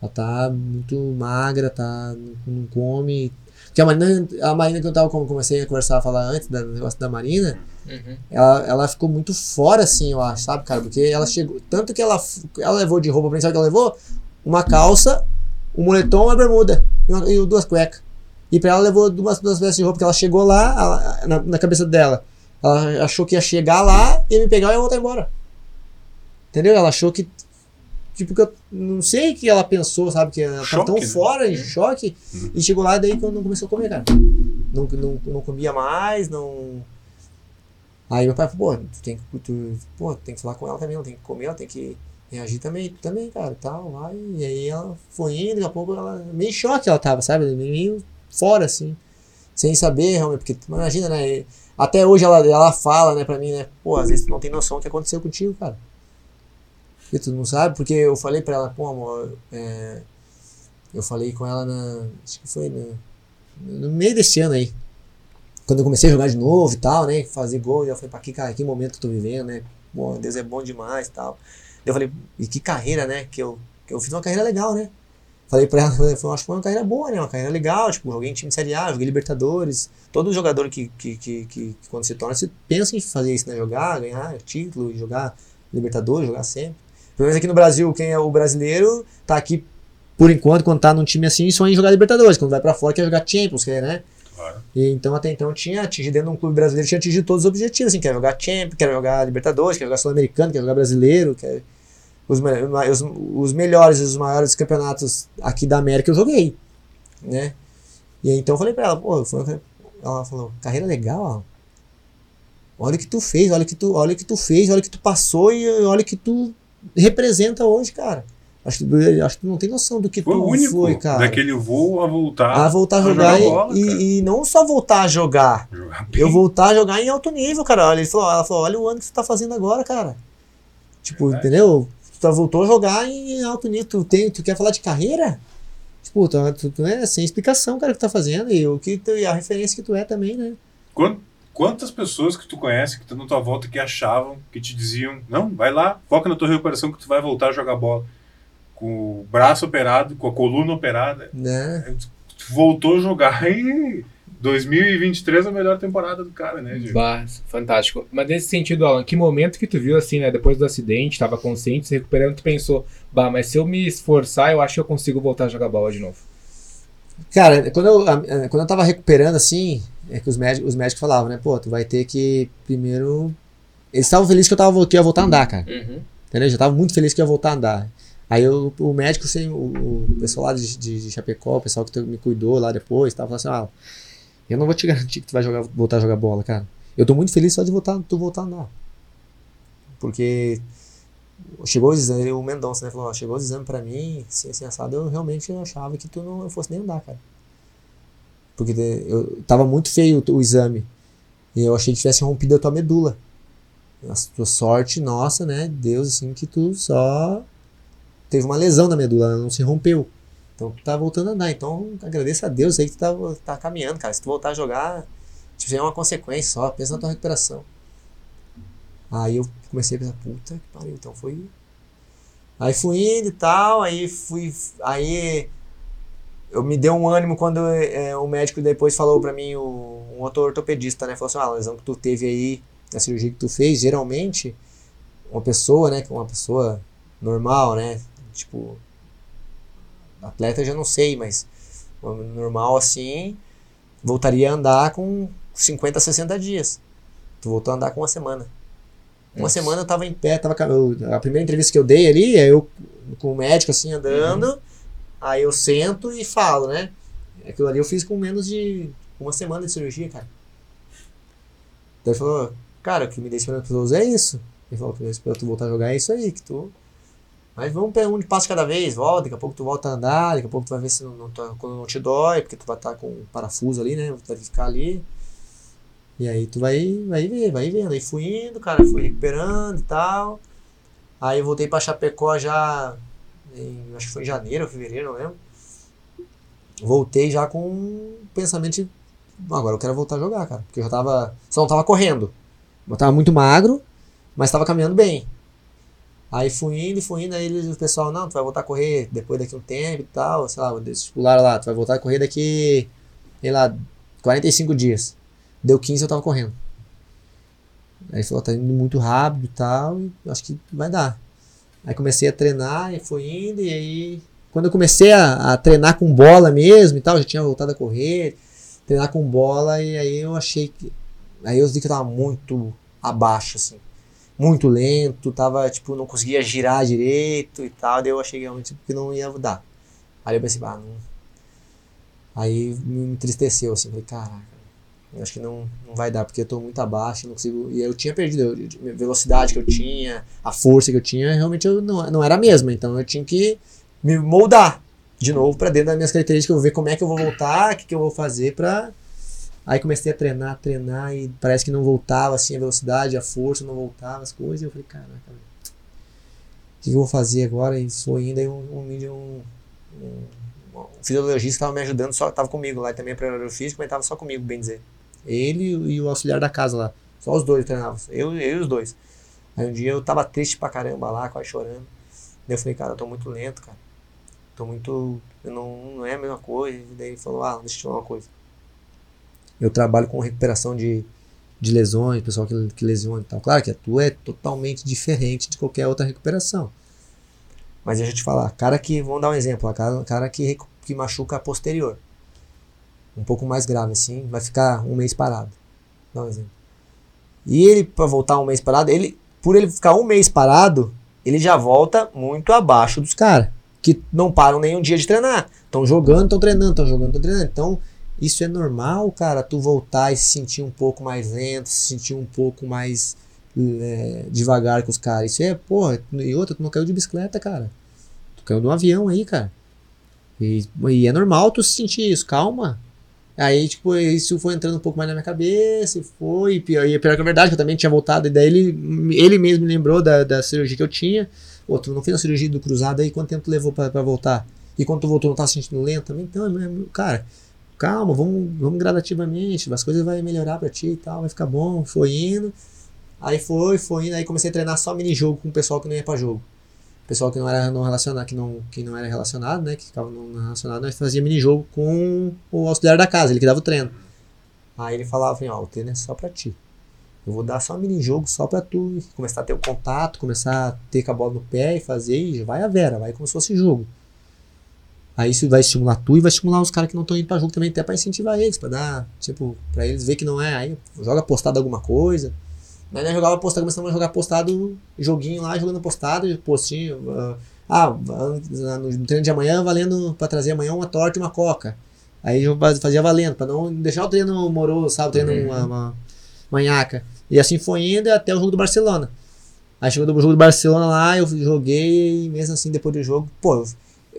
Ela tá muito magra, tá, não, come. Porque a Marina, a Marina que eu tava, comecei a conversar, a falar antes do negócio da Marina, Uhum. ela, ela ficou muito fora, assim, eu acho, sabe, cara? Porque ela chegou. Tanto que ela, ela levou de roupa, principal que ela levou uma calça, um moletom, uma bermuda e, uma- e duas cuecas. E pra ela levou duas, duas peças de roupa, porque ela chegou lá, ela- na, na cabeça dela. Ela achou que ia chegar lá, ia me pegar e ia voltar embora. Entendeu? Ela achou que. Tipo, que eu não sei o que ela pensou, sabe? Que ela Choque, tão né? fora, em choque. Uhum. E chegou lá, daí quando não começou a comer, cara. Não, não, não comia mais, não. Aí meu pai falou, pô, tu tem que, tu, pô, tem que falar com ela também, ela tem que comer, ela tem que reagir também, também, cara, tal, vai. E aí ela foi indo, daqui a pouco ela, meio em choque ela tava, sabe? Meio fora, assim. Sem saber, realmente, porque imagina, né? Até hoje ela, ela fala, né, pra mim, né? Pô, às vezes tu não tem noção do que aconteceu contigo, cara. E tu não sabe, porque eu falei pra ela, pô, amor, é, eu falei com ela na. Acho que foi no, no meio desse ano aí. Quando eu comecei a jogar de novo e tal, né? Fazer gol, eu falei, pá, que, cara, que momento que eu tô vivendo, né? Pô, Deus é bom demais e tal. Eu falei, e que carreira, né? Que eu, que eu fiz uma carreira legal, né? Falei pra ela, <laughs> falei, acho que foi uma carreira boa, né? Uma carreira legal, tipo, joguei em time Série A, joguei Libertadores. Todo jogador que, que, que, que, que quando se torna, se pensa em fazer isso, né? Jogar, ganhar título, jogar Libertadores, jogar sempre. Pelo menos aqui no Brasil, quem é o brasileiro tá aqui, por enquanto, quando tá num time assim, sonha em jogar Libertadores. Quando vai pra fora, quer jogar Champions, quer, né? Claro. E, então, até então, tinha atingido dentro de um clube brasileiro, tinha atingido todos os objetivos, assim, quer jogar Champions, quer jogar Libertadores, quer jogar Sul-Americano, quer jogar Brasileiro, quer... Os, os, os melhores, os maiores campeonatos aqui da América eu joguei, né? E aí, então eu falei pra ela, pô, ela falou, carreira legal, ó. Olha o que tu fez, olha o que tu, olha o que tu fez, olha o que tu passou e olha o que tu representa hoje, cara. Acho que, tu- acho que tu não tem noção do que Foi tu o único foi, cara. daquele voo a voltar. A voltar a jogar, e- bola, e, e não só voltar a jogar, Jogar eu voltar a jogar em alto nível, cara. Olha, ele falou, ela falou, olha o ano que tu tá fazendo agora, cara. Tipo, Verdade. entendeu? Tu tá- voltou a jogar em alto nível. Tu, tem, tu quer falar de carreira? Tipo, tu, tu, tu é sem explicação, cara, o que tu tá fazendo. E, o que tu, e a referência que tu é também, né? Quan- Quantas pessoas que tu conhece que estão na tua volta que achavam, que te diziam, não, vai lá, foca na tua recuperação que tu vai voltar a jogar bola. Com o braço operado, com a coluna operada. né? Tu voltou a jogar <laughs> e 2023 é a melhor temporada do cara, né, Diego? Bah, fantástico. Mas nesse sentido, Alan, que momento que tu viu assim, né? Depois do acidente, tava consciente, se recuperando, tu pensou, bah, mas se eu me esforçar, eu acho que eu consigo voltar a jogar bola de novo. Cara, quando eu, quando eu tava recuperando, assim, é que os médicos, os médicos falavam, né? Pô, tu vai ter que primeiro. Eles estavam felizes que eu tava, que eu ia voltar a andar, cara. Uhum. Entendeu? Já tava muito feliz que eu ia voltar a andar. Aí eu, o médico, assim, o, o pessoal lá de, de, de Chapecó, o pessoal que me cuidou lá depois, tava falando assim, ah, eu não vou te garantir que tu vai jogar, voltar a jogar bola, cara. Eu tô muito feliz só de voltar, tu voltar a andar. Porque chegou os exames, o Mendonça, né, falou, ó, chegou os exames pra mim, assim, assim, assado, eu realmente achava que tu não fosse nem andar, cara. Porque eu, tava muito feio o, o exame. E eu achei que tivesse rompido a tua medula. A tua sorte, nossa, né? Deus, assim, que tu só teve uma lesão na medula, não se rompeu. Então tu tá voltando a andar. Então agradeça a Deus aí que tu tá, tá caminhando, cara. Se tu voltar a jogar, é uma consequência só. Pensa na tua recuperação. Aí eu comecei a pensar, puta que pariu, então foi. Aí fui indo e tal, aí fui. Aí eu me deu um ânimo quando é, o médico depois falou pra mim, o, um outro ortopedista, né? Falou assim, ah, a lesão que tu teve aí, a cirurgia que tu fez, geralmente, uma pessoa, né? Uma pessoa normal, né? Tipo, atleta eu já não sei, mas normal assim, voltaria a andar com 50, 60 dias. Tu voltou a andar com uma semana. Uma Nossa. semana eu tava em pé, tava, eu- a primeira entrevista que eu dei ali, é eu com o médico assim andando, aí eu sento e falo, né? Aquilo ali eu fiz com menos de uma semana de cirurgia, cara. Daí ele falou, cara, o que me deixa esperando pessoas é isso. Ele falou, o que me deixa esperando tu voltar a jogar é isso aí, que tu. Mas vamos pegar um de passo cada vez, volta, daqui a pouco tu volta a andar, daqui a pouco tu vai ver se não, não tá- quando não te dói, porque tu vai estar com um parafuso ali, né? Tu vai ficar ali. E aí tu vai, vai ver, vai vendo. Aí fui indo, cara, fui recuperando e tal. Aí eu voltei pra Chapecó já em, acho que foi em janeiro fevereiro, não lembro. Voltei já com um pensamento de, "Bom, agora eu quero voltar a jogar, cara. Porque eu já tava, só não tava correndo. Eu tava muito magro, mas tava caminhando bem. Aí fui indo fui indo, aí eles- o pessoal, não, tu vai voltar a correr depois daqui um tempo e tal, sei lá, eles estipularam lá, tu vai voltar a correr daqui, sei lá, 45 dias. Deu 15 eu tava correndo. Aí falou, tá indo muito rápido e tal, e acho que vai dar. Aí comecei a treinar e fui indo, e aí quando eu comecei a, a treinar com bola mesmo e tal, já tinha voltado a correr, treinar com bola, e aí eu achei que. Aí eu vi que eu tava muito abaixo, assim. Muito lento, tava, tipo, não conseguia girar direito e tal, daí eu achei realmente que não ia dar. Aí eu pensei, ah, não. Aí me entristeceu, assim, falei, caraca, eu acho que não, não vai dar, porque eu tô muito abaixo, não consigo. E eu tinha perdido a velocidade que eu tinha, a força que eu tinha, realmente eu não, não era a mesma. Então eu tinha que me moldar de novo pra dentro das minhas características, eu ver como é que eu vou voltar, o que, que eu vou fazer pra, Aí comecei a treinar, treinar e parece que não voltava assim a velocidade, a força, não voltava as coisas. E eu falei, caraca, o que eu vou fazer agora? E indo aí um, um, um, um, um fisiologista que estava me ajudando, só estava comigo lá, também para físico, mas estava só comigo, bem dizer. Ele e o auxiliar da casa lá. Só os dois treinavam. Eu, eu e os dois. Aí um dia eu tava triste pra caramba lá, quase chorando. Daí eu falei, cara, eu tô muito lento, cara. Tô muito. Não, não é a mesma coisa. E daí ele falou, ah, deixa eu te falar uma coisa. Eu trabalho com recuperação de, de lesões, pessoal que, que lesiona e tal. Claro que a tua é totalmente diferente de qualquer outra recuperação. Mas deixa eu te falar, cara que, vamos dar um exemplo, cara, cara que, que machuca a posterior. Um pouco mais grave assim, vai ficar um mês parado. Dá um exemplo. E ele, para voltar um mês parado, ele, por ele ficar um mês parado, ele já volta muito abaixo dos caras, que não param nem um dia de treinar. Estão jogando, estão treinando, estão jogando, estão treinando. Então, isso é normal, cara, tu voltar e se sentir um pouco mais lento, se sentir um pouco mais é, devagar com os caras. Isso é, porra, e outra, tu não caiu de bicicleta, cara. Tu caiu de um avião aí, cara. E, e é normal tu se sentir isso, calma. Aí, tipo, isso foi entrando um pouco mais na minha cabeça, e foi, e pior, e pior que a verdade, que eu também tinha voltado, e daí ele, ele mesmo me lembrou da, da cirurgia que eu tinha. Tu não fez a cirurgia do cruzado aí, quanto tempo levou pra voltar? E quando tu voltou, não tá se sentindo lento? Então, cara, calma, vamos, vamos gradativamente, as coisas vão melhorar pra ti e tal, vai ficar bom, foi indo. Aí foi, foi indo, aí comecei a treinar só mini jogo com o pessoal que não ia pra jogo pessoal que não era não relacionado, que não, que não era relacionado, né, que ficava não relacionado, nós fazia mini jogo com o auxiliar da casa, ele que dava o treino. Aí ele falava assim, ó, o treino é só pra ti. Eu vou dar só um mini jogo só pra tu começar a ter o contato, começar a ter com a bola no pé e fazer, e vai a vera, vai como se fosse jogo. Aí isso vai estimular tu e vai estimular os caras que não estão indo pra jogo também, até pra incentivar eles, pra dar, tipo, pra eles ver que não é, aí joga postado alguma coisa, mas nós jogava postado, começamos a jogar postado, joguinho lá, jogando postado, postinho. Uh, ah, no treino de amanhã, valendo para trazer amanhã uma torta e uma coca. Aí eu fazia valendo, para não deixar o treino moroso, sabe? O treino uhum. uma, uma manhaca. E assim foi indo até o jogo do Barcelona. Aí chegou o jogo do Barcelona lá, eu joguei, e mesmo assim, depois do jogo, pô,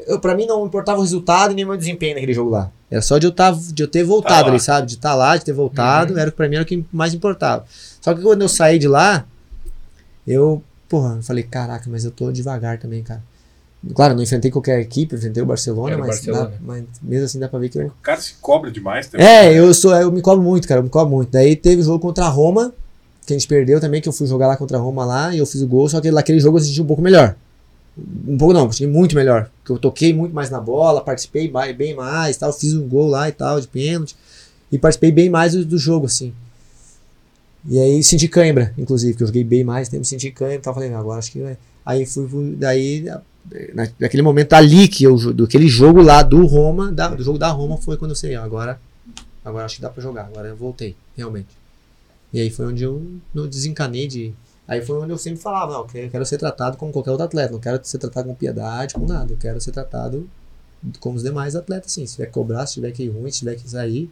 eu, pra mim não importava o resultado e nem o meu desempenho naquele jogo lá. Era só de eu, tá, de eu ter voltado tá ali, sabe? De estar tá lá, de ter voltado, uhum. era pra mim era o que mais importava. Só que quando eu saí de lá, eu, porra, eu falei, caraca, mas eu tô devagar também, cara. Claro, não enfrentei qualquer equipe, enfrentei o Barcelona, mas, Barcelona. Dá, mas, mesmo assim dá pra ver que eu... O cara se cobra demais também. É, eu sou, eu me cobro muito, cara, eu me cobro muito. Daí teve o jogo contra a Roma, que a gente perdeu também, que eu fui jogar lá contra a Roma lá, e eu fiz o gol, só que naquele jogo eu senti um pouco melhor. Um pouco não, senti muito melhor. Porque eu toquei muito mais na bola, participei bem mais, tal, fiz um gol lá e tal, de pênalti. E participei bem mais do, do jogo, assim. E aí senti cãibra, inclusive, que eu joguei bem mais tempo, senti cãibra, tava falando, agora acho que. Aí fui, fui daí, na, naquele momento ali, que eu, do aquele jogo lá do Roma, da, do jogo da Roma, foi quando eu sei, agora, agora acho que dá pra jogar, agora eu voltei, realmente. E aí foi onde eu não desencanei de. Aí foi onde eu sempre falava, não, eu quero ser tratado como qualquer outro atleta, não quero ser tratado com piedade, com nada, eu quero ser tratado como os demais atletas, assim, se tiver que cobrar, se tiver que ir ruim, se tiver que sair,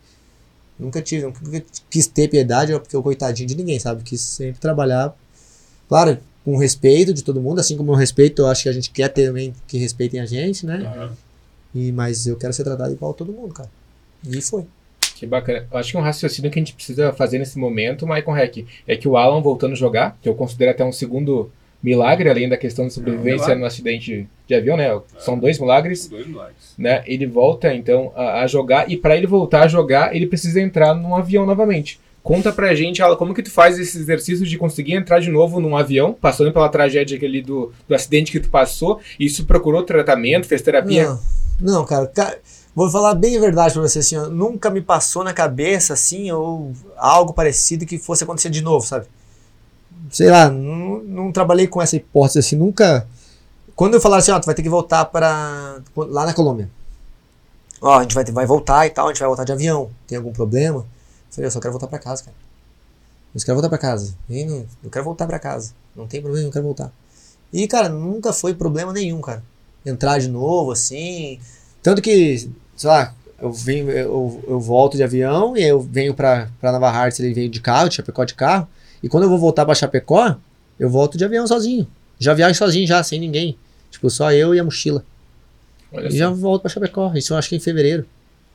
Nunca tive, nunca quis ter piedade, porque eu coitadinho de ninguém, sabe? Quis sempre trabalhar, claro, com respeito de todo mundo, assim como o respeito, eu acho que a gente quer ter também que respeitem a gente, né? Uhum. E, mas eu quero ser tratado igual a todo mundo, cara. E foi. Que bacana. Eu acho que um raciocínio que a gente precisa fazer nesse momento, Michael Hack, é que o Alan voltando a jogar, que eu considero até um segundo milagre, além da questão de sobrevivência é um no acidente de avião, né? São dois milagres. Dois milagres. Né? Ele volta, então, a, a jogar, e para ele voltar a jogar, ele precisa entrar num avião novamente. Conta pra gente, Ala, como que tu faz esse exercício de conseguir entrar de novo num avião, passando pela tragédia aquele do, do acidente que tu passou, e isso procurou tratamento, fez terapia? Não, não cara, cara Vou falar bem a verdade pra você, assim, ó, nunca me passou na cabeça, assim, ou algo parecido que fosse acontecer de novo, sabe? Sei lá, não, não trabalhei com essa hipótese assim, nunca. Quando eu falar assim, ó, tu vai ter que voltar para lá na Colômbia. Ó, a gente vai, vai voltar e tal, a gente vai voltar de avião. Tem algum problema? Eu falei, eu só quero voltar para casa, cara. Eu só quero voltar para casa. Eu, não, eu quero voltar para casa. Não tem problema, eu quero voltar. E, cara, nunca foi problema nenhum, cara. Entrar de novo, assim. Tanto que, sei lá, eu, venho, eu, eu volto de avião e eu venho pra Nova Hartz, ele veio de carro, de Chapecó de carro. E quando eu vou voltar pra Chapecó, eu volto de avião sozinho. Já viajo sozinho, já, sem ninguém. Tipo, só eu e a mochila. Olha e já volto pra Chapecó. Isso eu acho que é em fevereiro.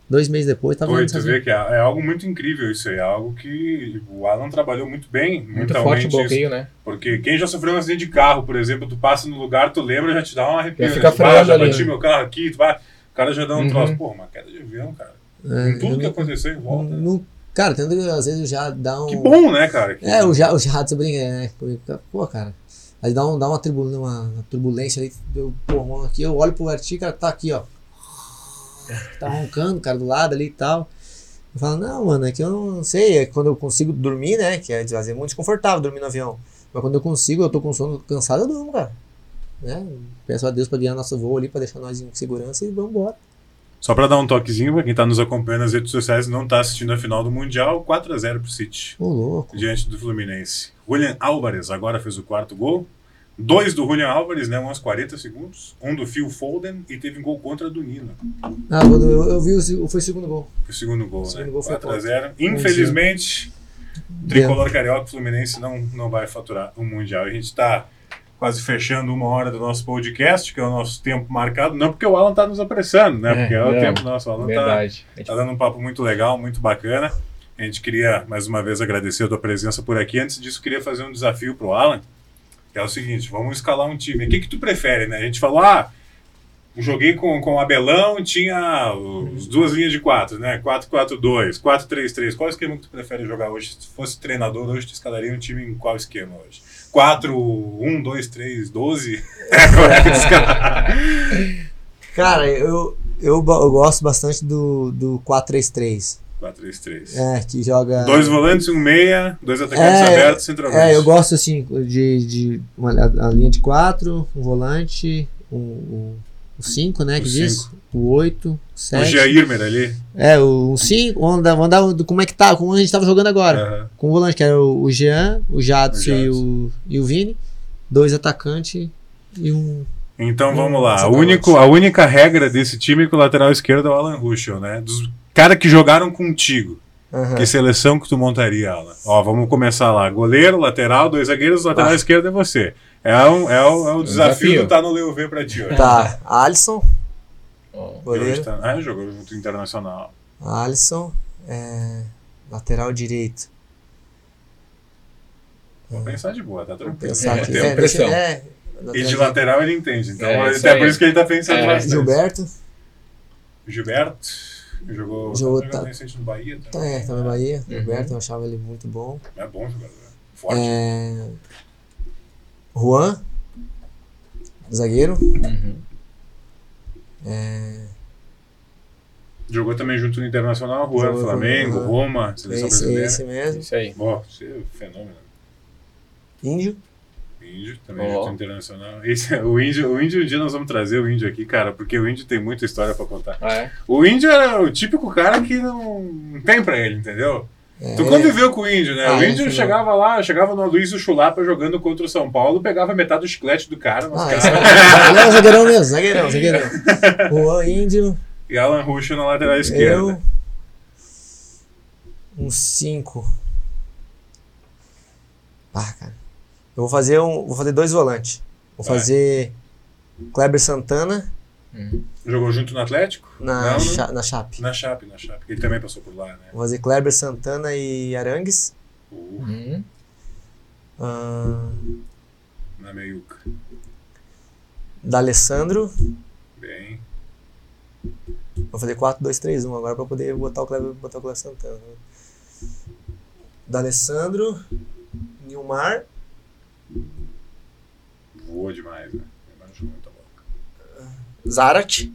Dois meses depois, tava indo tu sozinho. vê que é, é algo muito incrível isso aí, é algo que o Alan trabalhou muito bem Muito forte o isso. bloqueio, né? Porque quem já sofreu um acidente de carro, por exemplo, tu passa no lugar, tu lembra, já te dá um arrepio. Já né? fica Tu, "Ah, freando já bati né?" meu carro aqui, tu vai, o cara já dá um Uhum. troço. Pô, uma queda de avião, cara. É, Com tudo que aconteceu em volta. né? não- cara, tendo que às vezes já dá um. Que bom, né, cara? Que- É, o jato, o jato, você brinca, né? Pô, cara. Aí dá, um, dá uma, tribul uma, uma turbulência ali. Eu, pô, aqui eu olho pro artigo, cara, tá aqui, ó. Tá roncando, cara, do lado ali e tal. Eu falo, não, mano, é que eu não sei. É quando eu consigo dormir, né? Que é vezes é muito desconfortável dormir no avião. Mas quando eu consigo, eu tô com sono cansado, eu durmo, cara. Né? Peço a Deus pra guiar nosso voo ali, pra deixar nós em segurança e vamos embora. Só pra dar um toquezinho pra quem tá nos acompanhando nas redes sociais e não tá assistindo a final do Mundial, 4x0 pro City, Ô, louco. diante do Fluminense. Julian Álvares agora fez o quarto gol. Dois do Julian Álvares, né? Um aos 40 segundos. Um do Phil Foden e teve um gol contra do Nino. Ah, eu, eu vi, o, foi o segundo gol. O segundo gol, O né? segundo gol foi 4x0. Infelizmente, o tricolor carioca Fluminense não, não vai faturar o Mundial. A gente tá quase fechando uma hora do nosso podcast, que é o nosso tempo marcado. Não porque o Alan tá nos apressando, né? É, Porque é, o não. tempo nosso. O Alan tá, gente- tá dando um papo muito legal, muito bacana. A gente queria, mais uma vez, agradecer a tua presença por aqui. Antes disso, queria fazer um desafio pro Alan, que é o seguinte, vamos escalar um time. O que que tu prefere, né? A gente falou, ah, joguei com, com o Abelão, tinha os duas linhas de quatro, né? 4-4-2, 4-3-3. Qual esquema que tu prefere jogar hoje? Se tu fosse treinador hoje, tu escalaria um time em qual esquema hoje? 4-1, 2, 3, 12? Qual é que tu escala? Cara, eu, eu, eu gosto bastante do, do 4-3-3. 4-3-3. É, que joga. Dois volantes, um meia, dois atacantes É, abertos, centroavante. É, eu gosto assim de, de uma, a, linha de 4, um volante, um, um, o 5, né? O Que diz? cinco. O 8, o O 7. Jairmer ali. É, o 5, vamos andar, vamos andar do- como é que tá, como a gente tava jogando agora. Aham. Com o volante, que era o, o Jean, o Jadson O e, o, e o Vini. Dois atacantes e um. Então vamos lá. A, único, a única regra desse time é que o lateral esquerdo é o Alan Ruschel, né? Dos caras que jogaram contigo. Aham. Que seleção que tu montaria, Alan? Ó, vamos começar lá. Goleiro, lateral, dois zagueiros, lateral Ah. esquerdo é você. É, um, é, o, é o desafio, desafio. do Tá no Leo V pra ti hoje. Tá, Alisson, goleiro. tá- Ah, jogou junto internacional. Alisson, é, lateral direito. Vou pensar de boa, tá tranquilo. Pensar É, aqui. tem É, pressão. é, E de lateral ele entende. Então, É, isso até aí. por isso que ele tá pensando É. bastante. Gilberto, Gilberto. Jogou, Jogou, tá, tá- recente no Bahia tá, também. é, tá na Bahia. Uhum. Gilberto, eu achava ele muito bom. É bom jogador. Forte. É, Juan, zagueiro. uhum. É, Jogou também junto no Internacional, Juan, Jogou Flamengo. Roma, seleção esse, brasileira. esse mesmo. Isso aí. Ó, você é um fenômeno. Índio. Índio, também Ó. junto internacional. Esse, o, índio, o índio, um dia nós vamos trazer o índio aqui, cara, porque o índio tem muita história pra contar. Ah, é? O índio era o típico cara que não, não tem pra ele, entendeu? É, Tu conviveu com o índio, né? Ah, o índio chegava lá, chegava no Aloysio Chulapa jogando contra o São Paulo, pegava metade do chiclete do cara, Ah, esse é, é um zagueirão mesmo, zagueirão, zagueirão. <laughs> Juan, Índio. E Alan Ruschel na lateral esquerda. Eu. Um 5. Ah, cara. Eu vou fazer um. Vou fazer dois volantes. Vou Vai. fazer Kleber Santana Uhum. Jogou junto no Atlético? na, Não, cha, na Chape. Na Chape, na Chape. Ele também passou por lá, né? Vou fazer Kleber Santana e Arangues. Uh, Uhum. Ah, na meiuca. D'Alessandro. Bem. Vou fazer 4, 2, 3, 1 agora pra poder botar o Kleber, botar o Kleber Santana. né? D'Alessandro. Nilmar. Voou demais, né? Mas jogou muita bola. Zarat.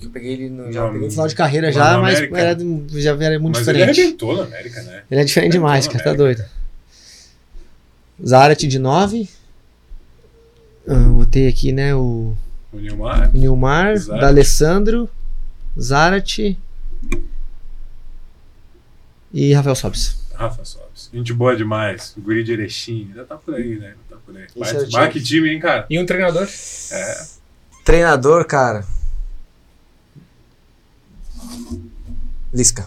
Eu peguei ele no, já peguei no final de carreira já, mas América. era, já era muito Mas ele diferente. Ele, arrebentou na América, né? é diferente demais, Arrebentou cara, na tá doido. Zarat de 9. botei aqui, né, o O Nilmar. o Nilmar, Zarat. D'Alessandro, Zarat e Rafael Sobis. Rafa Sobis. Gente boa demais. O Guri de Erechim. Ainda tá por aí, né? Tá por aí. Vai, é que time, hein, cara? E um treinador? É. Treinador, cara. Lisca.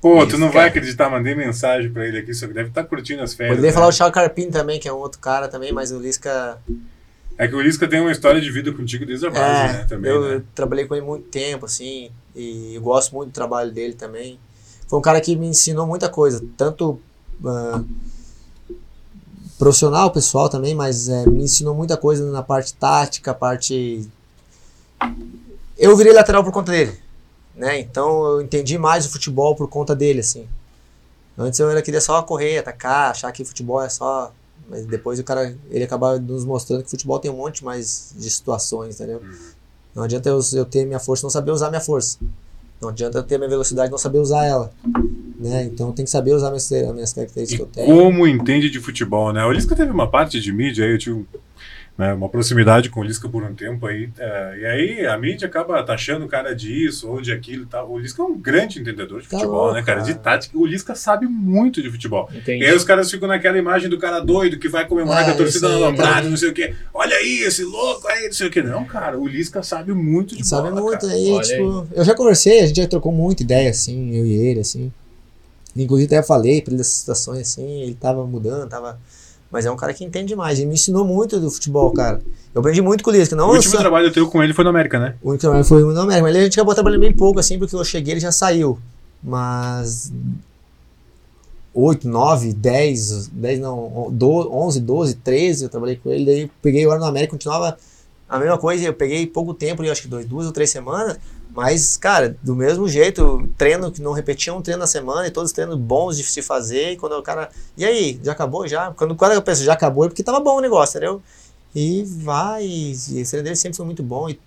Pô, tu não vai acreditar, mandei mensagem pra ele aqui, só que deve estar curtindo as férias. Poderia né? falar o Thiago Carpini também, que é um outro cara também, mas o Lisca É que o Lisca tem uma história de vida contigo desde a base, É, né? Também, eu, né? eu trabalhei com ele muito tempo, assim, e gosto muito do trabalho dele também. Foi um cara que me ensinou muita coisa, tanto ah, profissional, pessoal também, mas é, me ensinou muita coisa na parte tática, parte. Eu virei lateral por conta dele, né? Então eu entendi mais o futebol por conta dele, assim. Antes eu era queria só correr, atacar, achar que futebol é só. Mas depois o cara, ele acaba nos mostrando que futebol tem um monte mais de situações, entendeu? Não adianta eu, eu ter minha força e não saber usar minha força. Não adianta eu ter minha velocidade e não saber usar ela. Né? Então tem que saber usar minhas, as minhas características E que eu tenho. como entende de futebol, né? O Lisca teve uma parte de mídia aí, eu tive né, uma proximidade com o Lisca por um tempo aí. é, e aí a mídia acaba taxando o cara disso ou de aquilo e tal. O Lisca é um grande entendedor de Tá futebol, louco, né, cara? De tática. O Lisca sabe muito de futebol. Entendi. E aí os caras ficam naquela imagem do cara doido que vai comemorar Ah, com a torcida isso aí, na Alambrada, tá. não sei o quê. Olha aí, esse louco aí, não sei o quê. Não, cara, o Lisca sabe muito de Sabe bola, muito cara. aí, Olha tipo, eu já conversei, a gente já trocou muita ideia, assim, eu e ele, assim. Inclusive até falei pra ele dessas situações, assim, ele tava mudando, tava. Mas é um cara que entende demais, ele me ensinou muito do futebol, cara. Eu aprendi muito com o Lisca, não O último só- trabalho teu com ele foi no América, né? O único trabalho foi no América, mas a gente acabou trabalhando bem pouco, assim, porque eu cheguei ele já saiu. Mas. 8, 9, 10, 10 não, 12, 11, 12, 13, eu trabalhei com ele, daí peguei o ano no América, continuava a mesma coisa, eu peguei pouco tempo, acho que dois, duas ou três semanas, mas, cara, do mesmo jeito, treino que não repetia um treino na semana, e todos treinos bons de se fazer, e quando o cara, e aí, já acabou já? Quando o cara pensa, já acabou, é porque tava bom o negócio, entendeu? E vai, e o treino dele sempre foi muito bom, e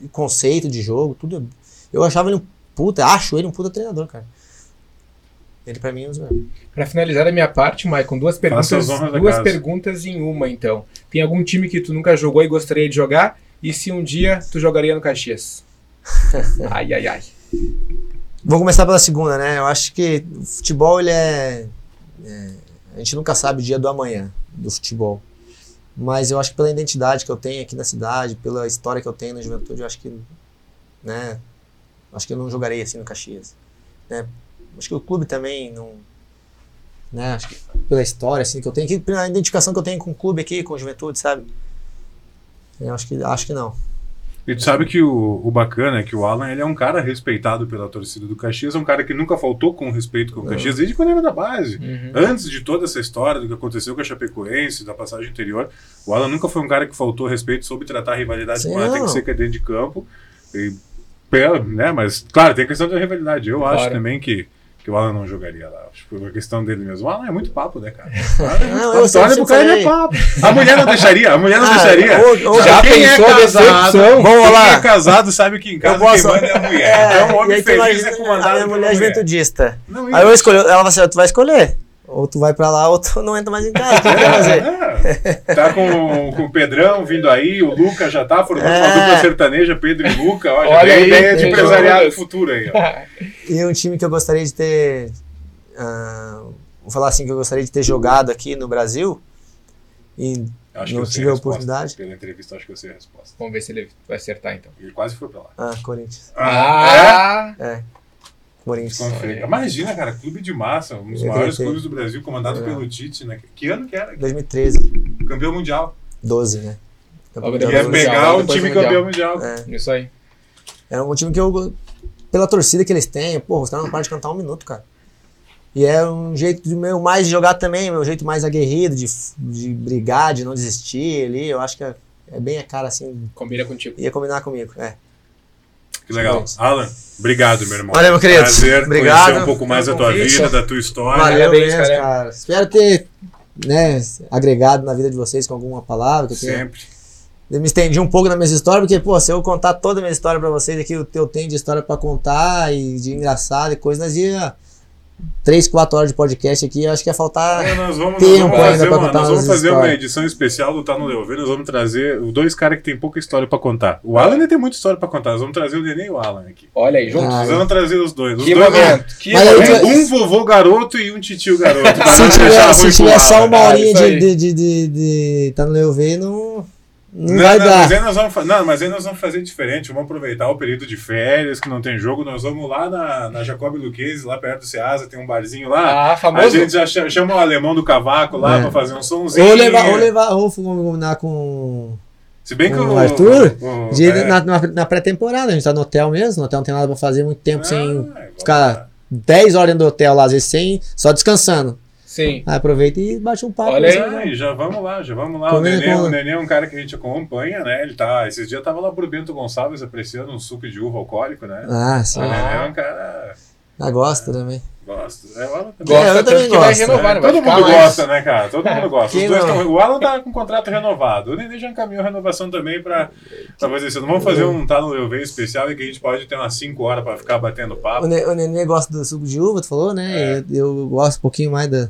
e conceito de jogo, tudo. Eu achava ele um puta, acho ele um puta treinador, cara. Ele pra mim é um dos melhores. Pra finalizar a minha parte, Maicon, duas perguntas, duas perguntas em uma, então. Tem algum time que tu nunca jogou e gostaria de jogar? E se um dia tu jogaria no Caxias? <laughs> ai, ai, ai. Vou começar pela segunda, né? Eu acho que o futebol ele é, é- a gente nunca sabe o dia do amanhã do futebol. Mas eu acho que pela identidade que eu tenho aqui na cidade, pela história que eu tenho na juventude, eu acho que, né? Acho que eu não jogarei assim no Caxias, né? Acho que o clube também não, né? Acho que pela história assim que eu tenho aqui, pela identificação que eu tenho com o clube aqui, com a juventude, sabe? Eu acho que acho que não. E tu sabe que o, o bacana é que o Alan ele é um cara respeitado pela torcida do Caxias, é um cara que nunca faltou com respeito com o Caxias desde quando era da base. Uhum. Antes de toda essa história do que aconteceu com a Chapecoense, da passagem anterior, o Alan nunca foi um cara que faltou respeito sobre tratar a rivalidade Sim, como ela tem que ser que é dentro de campo. E, né, mas, claro, tem a questão da rivalidade. Eu acho Claro. também que, que o Alan não jogaria lá. Acho que foi uma questão dele mesmo. O Alan é muito papo, né, cara? <laughs> É Não, eu olha pro cara, ele é papo. A mulher não deixaria, a mulher não Ah, deixaria. ou- ou- Já quem pensou a é casado? Vamos quem lá. é casado sabe que em casa posso- quem manda é a mulher. então, o e homem feliz imagina é comandado a minha mulher é jumentudista. Não, Aí eu escolhi, ela falou assim, tu vai escolher. Ou tu vai pra lá, ou tu <laughs> não entra mais em casa. É, tá com, com o Pedrão vindo aí, o Luca já tá formando uma É. dupla sertaneja, Pedro e Luca. Ó, já Olha tem aí, ideia de empresariado futuro aí. Ó. E um time que eu gostaria de ter. ah, vou falar assim, que eu gostaria de ter jogado aqui no Brasil. E Acho Não tive a oportunidade. Pela entrevista, acho que eu sei a resposta. Vamos ver se ele vai acertar, então. Ele quase foi pra lá. Ah, Corinthians. Ah! É. Corinthians. Imagina, cara, clube de massa, um dos Eu maiores clubes do Brasil, comandado É. pelo Tite, né? Que ano que era? 2013. Campeão mundial. 12, né? Ia pegar o depois time campeão mundial. É. Isso aí. Era um time que eu. Pela torcida que eles têm, pô, os caras não param de cantar um minuto, cara. E é um jeito de meu mais de jogar também, meu jeito mais aguerrido, de, de brigar, de não desistir ali. Eu acho que é, é bem a cara assim. Combina contigo. Ia combinar comigo. É. Que legal. Alan, obrigado, meu irmão. Valeu, meu querido. Prazer Obrigado. conhecer um pouco mais da tua vida, da tua história. Valeu Parabéns, mesmo, cara. cara. Espero ter né, agregado na vida de vocês com alguma palavra. Que Sempre. eu me estendi um pouco nas minhas histórias, porque, pô, se eu contar toda a minha história pra vocês aqui, o que eu tenho de história pra contar e de engraçado e coisa, nós ia 3, 4 horas de podcast aqui, eu acho que ia faltar. É, nós vamos, nós Tempo vamos ainda uma, contar nós vamos fazer uma edição especial do Tá no Leuver. Nós vamos trazer os dois caras que tem pouca história pra contar. O Alan ainda tem muita história pra contar. Nós vamos trazer o Nenê e o Alan aqui. Olha aí, juntos. Ah, Nós vamos trazer os dois. Os Que dois momento. Que momento. tu- Um vovô garoto e um titio garoto. <laughs> Se tiver, se tiver só uma horinha isso de, de, de, de, de tá no Leuve, não, não, Não, vai não, dar. mas aí nós vamos, não, mas aí nós vamos fazer diferente. Vamos aproveitar o período de férias, que não tem jogo. Nós vamos lá na, na Jacob Luquezzi, lá perto do Ceasa, tem um barzinho lá. Ah, a famoso. gente já cha- chama o alemão do cavaco lá É. pra fazer um somzinho. Ou levar, ou levar, ou combinar com Se bem que O o, Arthur, o- De- é. Na, na- pré-temporada, a gente tá no hotel mesmo, no hotel não tem nada pra fazer muito tempo Ah, sem vamos ficar lá. 10 horas dentro do hotel lá, às vezes sem, só descansando. Sim. Aí aproveita e bate um papo. Olha aí. né? Ah, já vamos lá, já vamos lá. O Nenê, com- o Nenê é um cara que a gente acompanha, né? Ele tá. Esses dias tava lá pro Bento Gonçalves apreciando um suco de uva alcoólico, né? Ah, sim. O Nenê Ah. é um cara. Ah, gosta também. Gosta. É, o Alan também. Gosta eu também gosto, renovar, É, vai todo mundo mais. gosta, né, cara? Todo mundo gosta. Os dois tão- o Alan tá com contrato renovado. O Nenê já encaminhou a renovação também pra, pra fazer isso. Não vamos fazer um tá no Leuve especial e que a gente pode ter umas 5 horas pra ficar batendo O, papo. Ne- o Nenê gosta do suco de uva, tu falou, né? Eu, eu gosto um pouquinho mais da,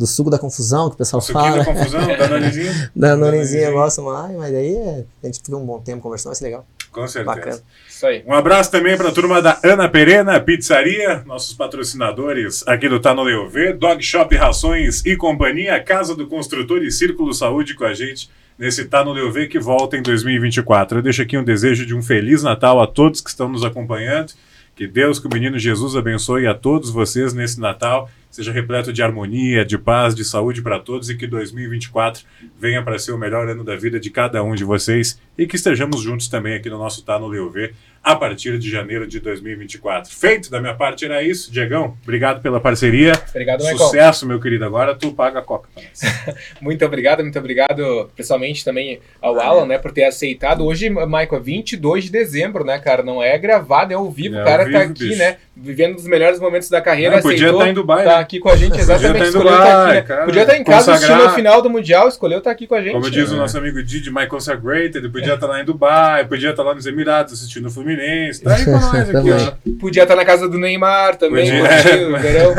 do suco da confusão, que o pessoal Suquinho fala. da confusão, da Nanizinho. <laughs> Da Norenzinha eu gosto mais, mas daí é, a gente fica um bom tempo conversando, vai ser legal. Com certeza. Bacana. Isso aí. Um abraço também para a turma da Ana Perena Pizzaria, nossos patrocinadores aqui do Tá no Leovê, Dog Shop Rações e Companhia, Casa do Construtor e Círculo Saúde com a gente nesse Tá no Leovê que volta em 2024. Eu deixo aqui um desejo de um Feliz Natal a todos que estão nos acompanhando. Que Deus, que o menino Jesus abençoe a todos vocês nesse Natal, seja repleto de harmonia, de paz, de saúde para todos e que 2024 venha para ser o melhor ano da vida de cada um de vocês e que estejamos juntos também aqui no nosso Tá no Leovê a partir de janeiro de 2024. Feito, da minha parte era isso. Diegão, obrigado pela parceria. Obrigado, Michael. Sucesso, meu querido. Agora tu paga a coca. <laughs> Muito obrigado, muito obrigado, pessoalmente também ao Alan, né, por ter aceitado. Hoje, Michael, é 22 de dezembro, né, cara? Não é gravado, é ao vivo. É o cara tá vivo, aqui, bicho. né, vivendo os melhores momentos da carreira. Não, podia aceitou, estar em Dubai, Tá né? aqui com a gente, exatamente. estar em escolheu Dubai, tá aqui, né? cara. Podia estar em casa assistindo a final do Mundial, escolheu estar aqui com a gente. Como diz o né? nosso amigo Didi, My Consecrated, podia estar lá em Dubai, podia estar lá nos Emirados assistindo o Fluminense. Tá aí com nós aqui, ó. Podia estar na casa do Neymar também, Podia. curtindo o verão.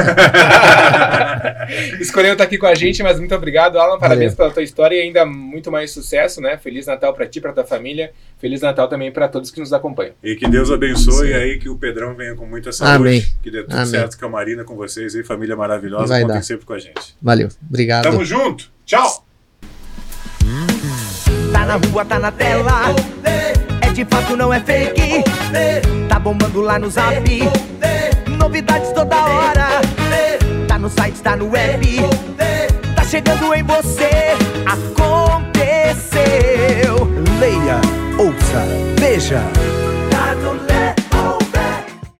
Escolheu estar aqui com a gente, mas muito obrigado, Alan. Parabéns Valeu. pela tua história e ainda muito mais sucesso, né? Feliz Natal pra ti, pra tua família. Feliz Natal também pra todos que nos acompanham. E que Deus abençoe aí, que o Pedrão venha com muita saúde. Amém. Que dê tudo Amém. certo com a Marina, com vocês aí, família maravilhosa. Vai Contem dar. sempre com a gente. Valeu, obrigado. Tamo junto. Tchau. Tá na rua, tá na tela. De fato, não é fake. Tá bombando lá no zap. Novidades toda hora. Tá no site, tá no web. Tá chegando em você. Aconteceu. Leia, ouça, veja. Tá no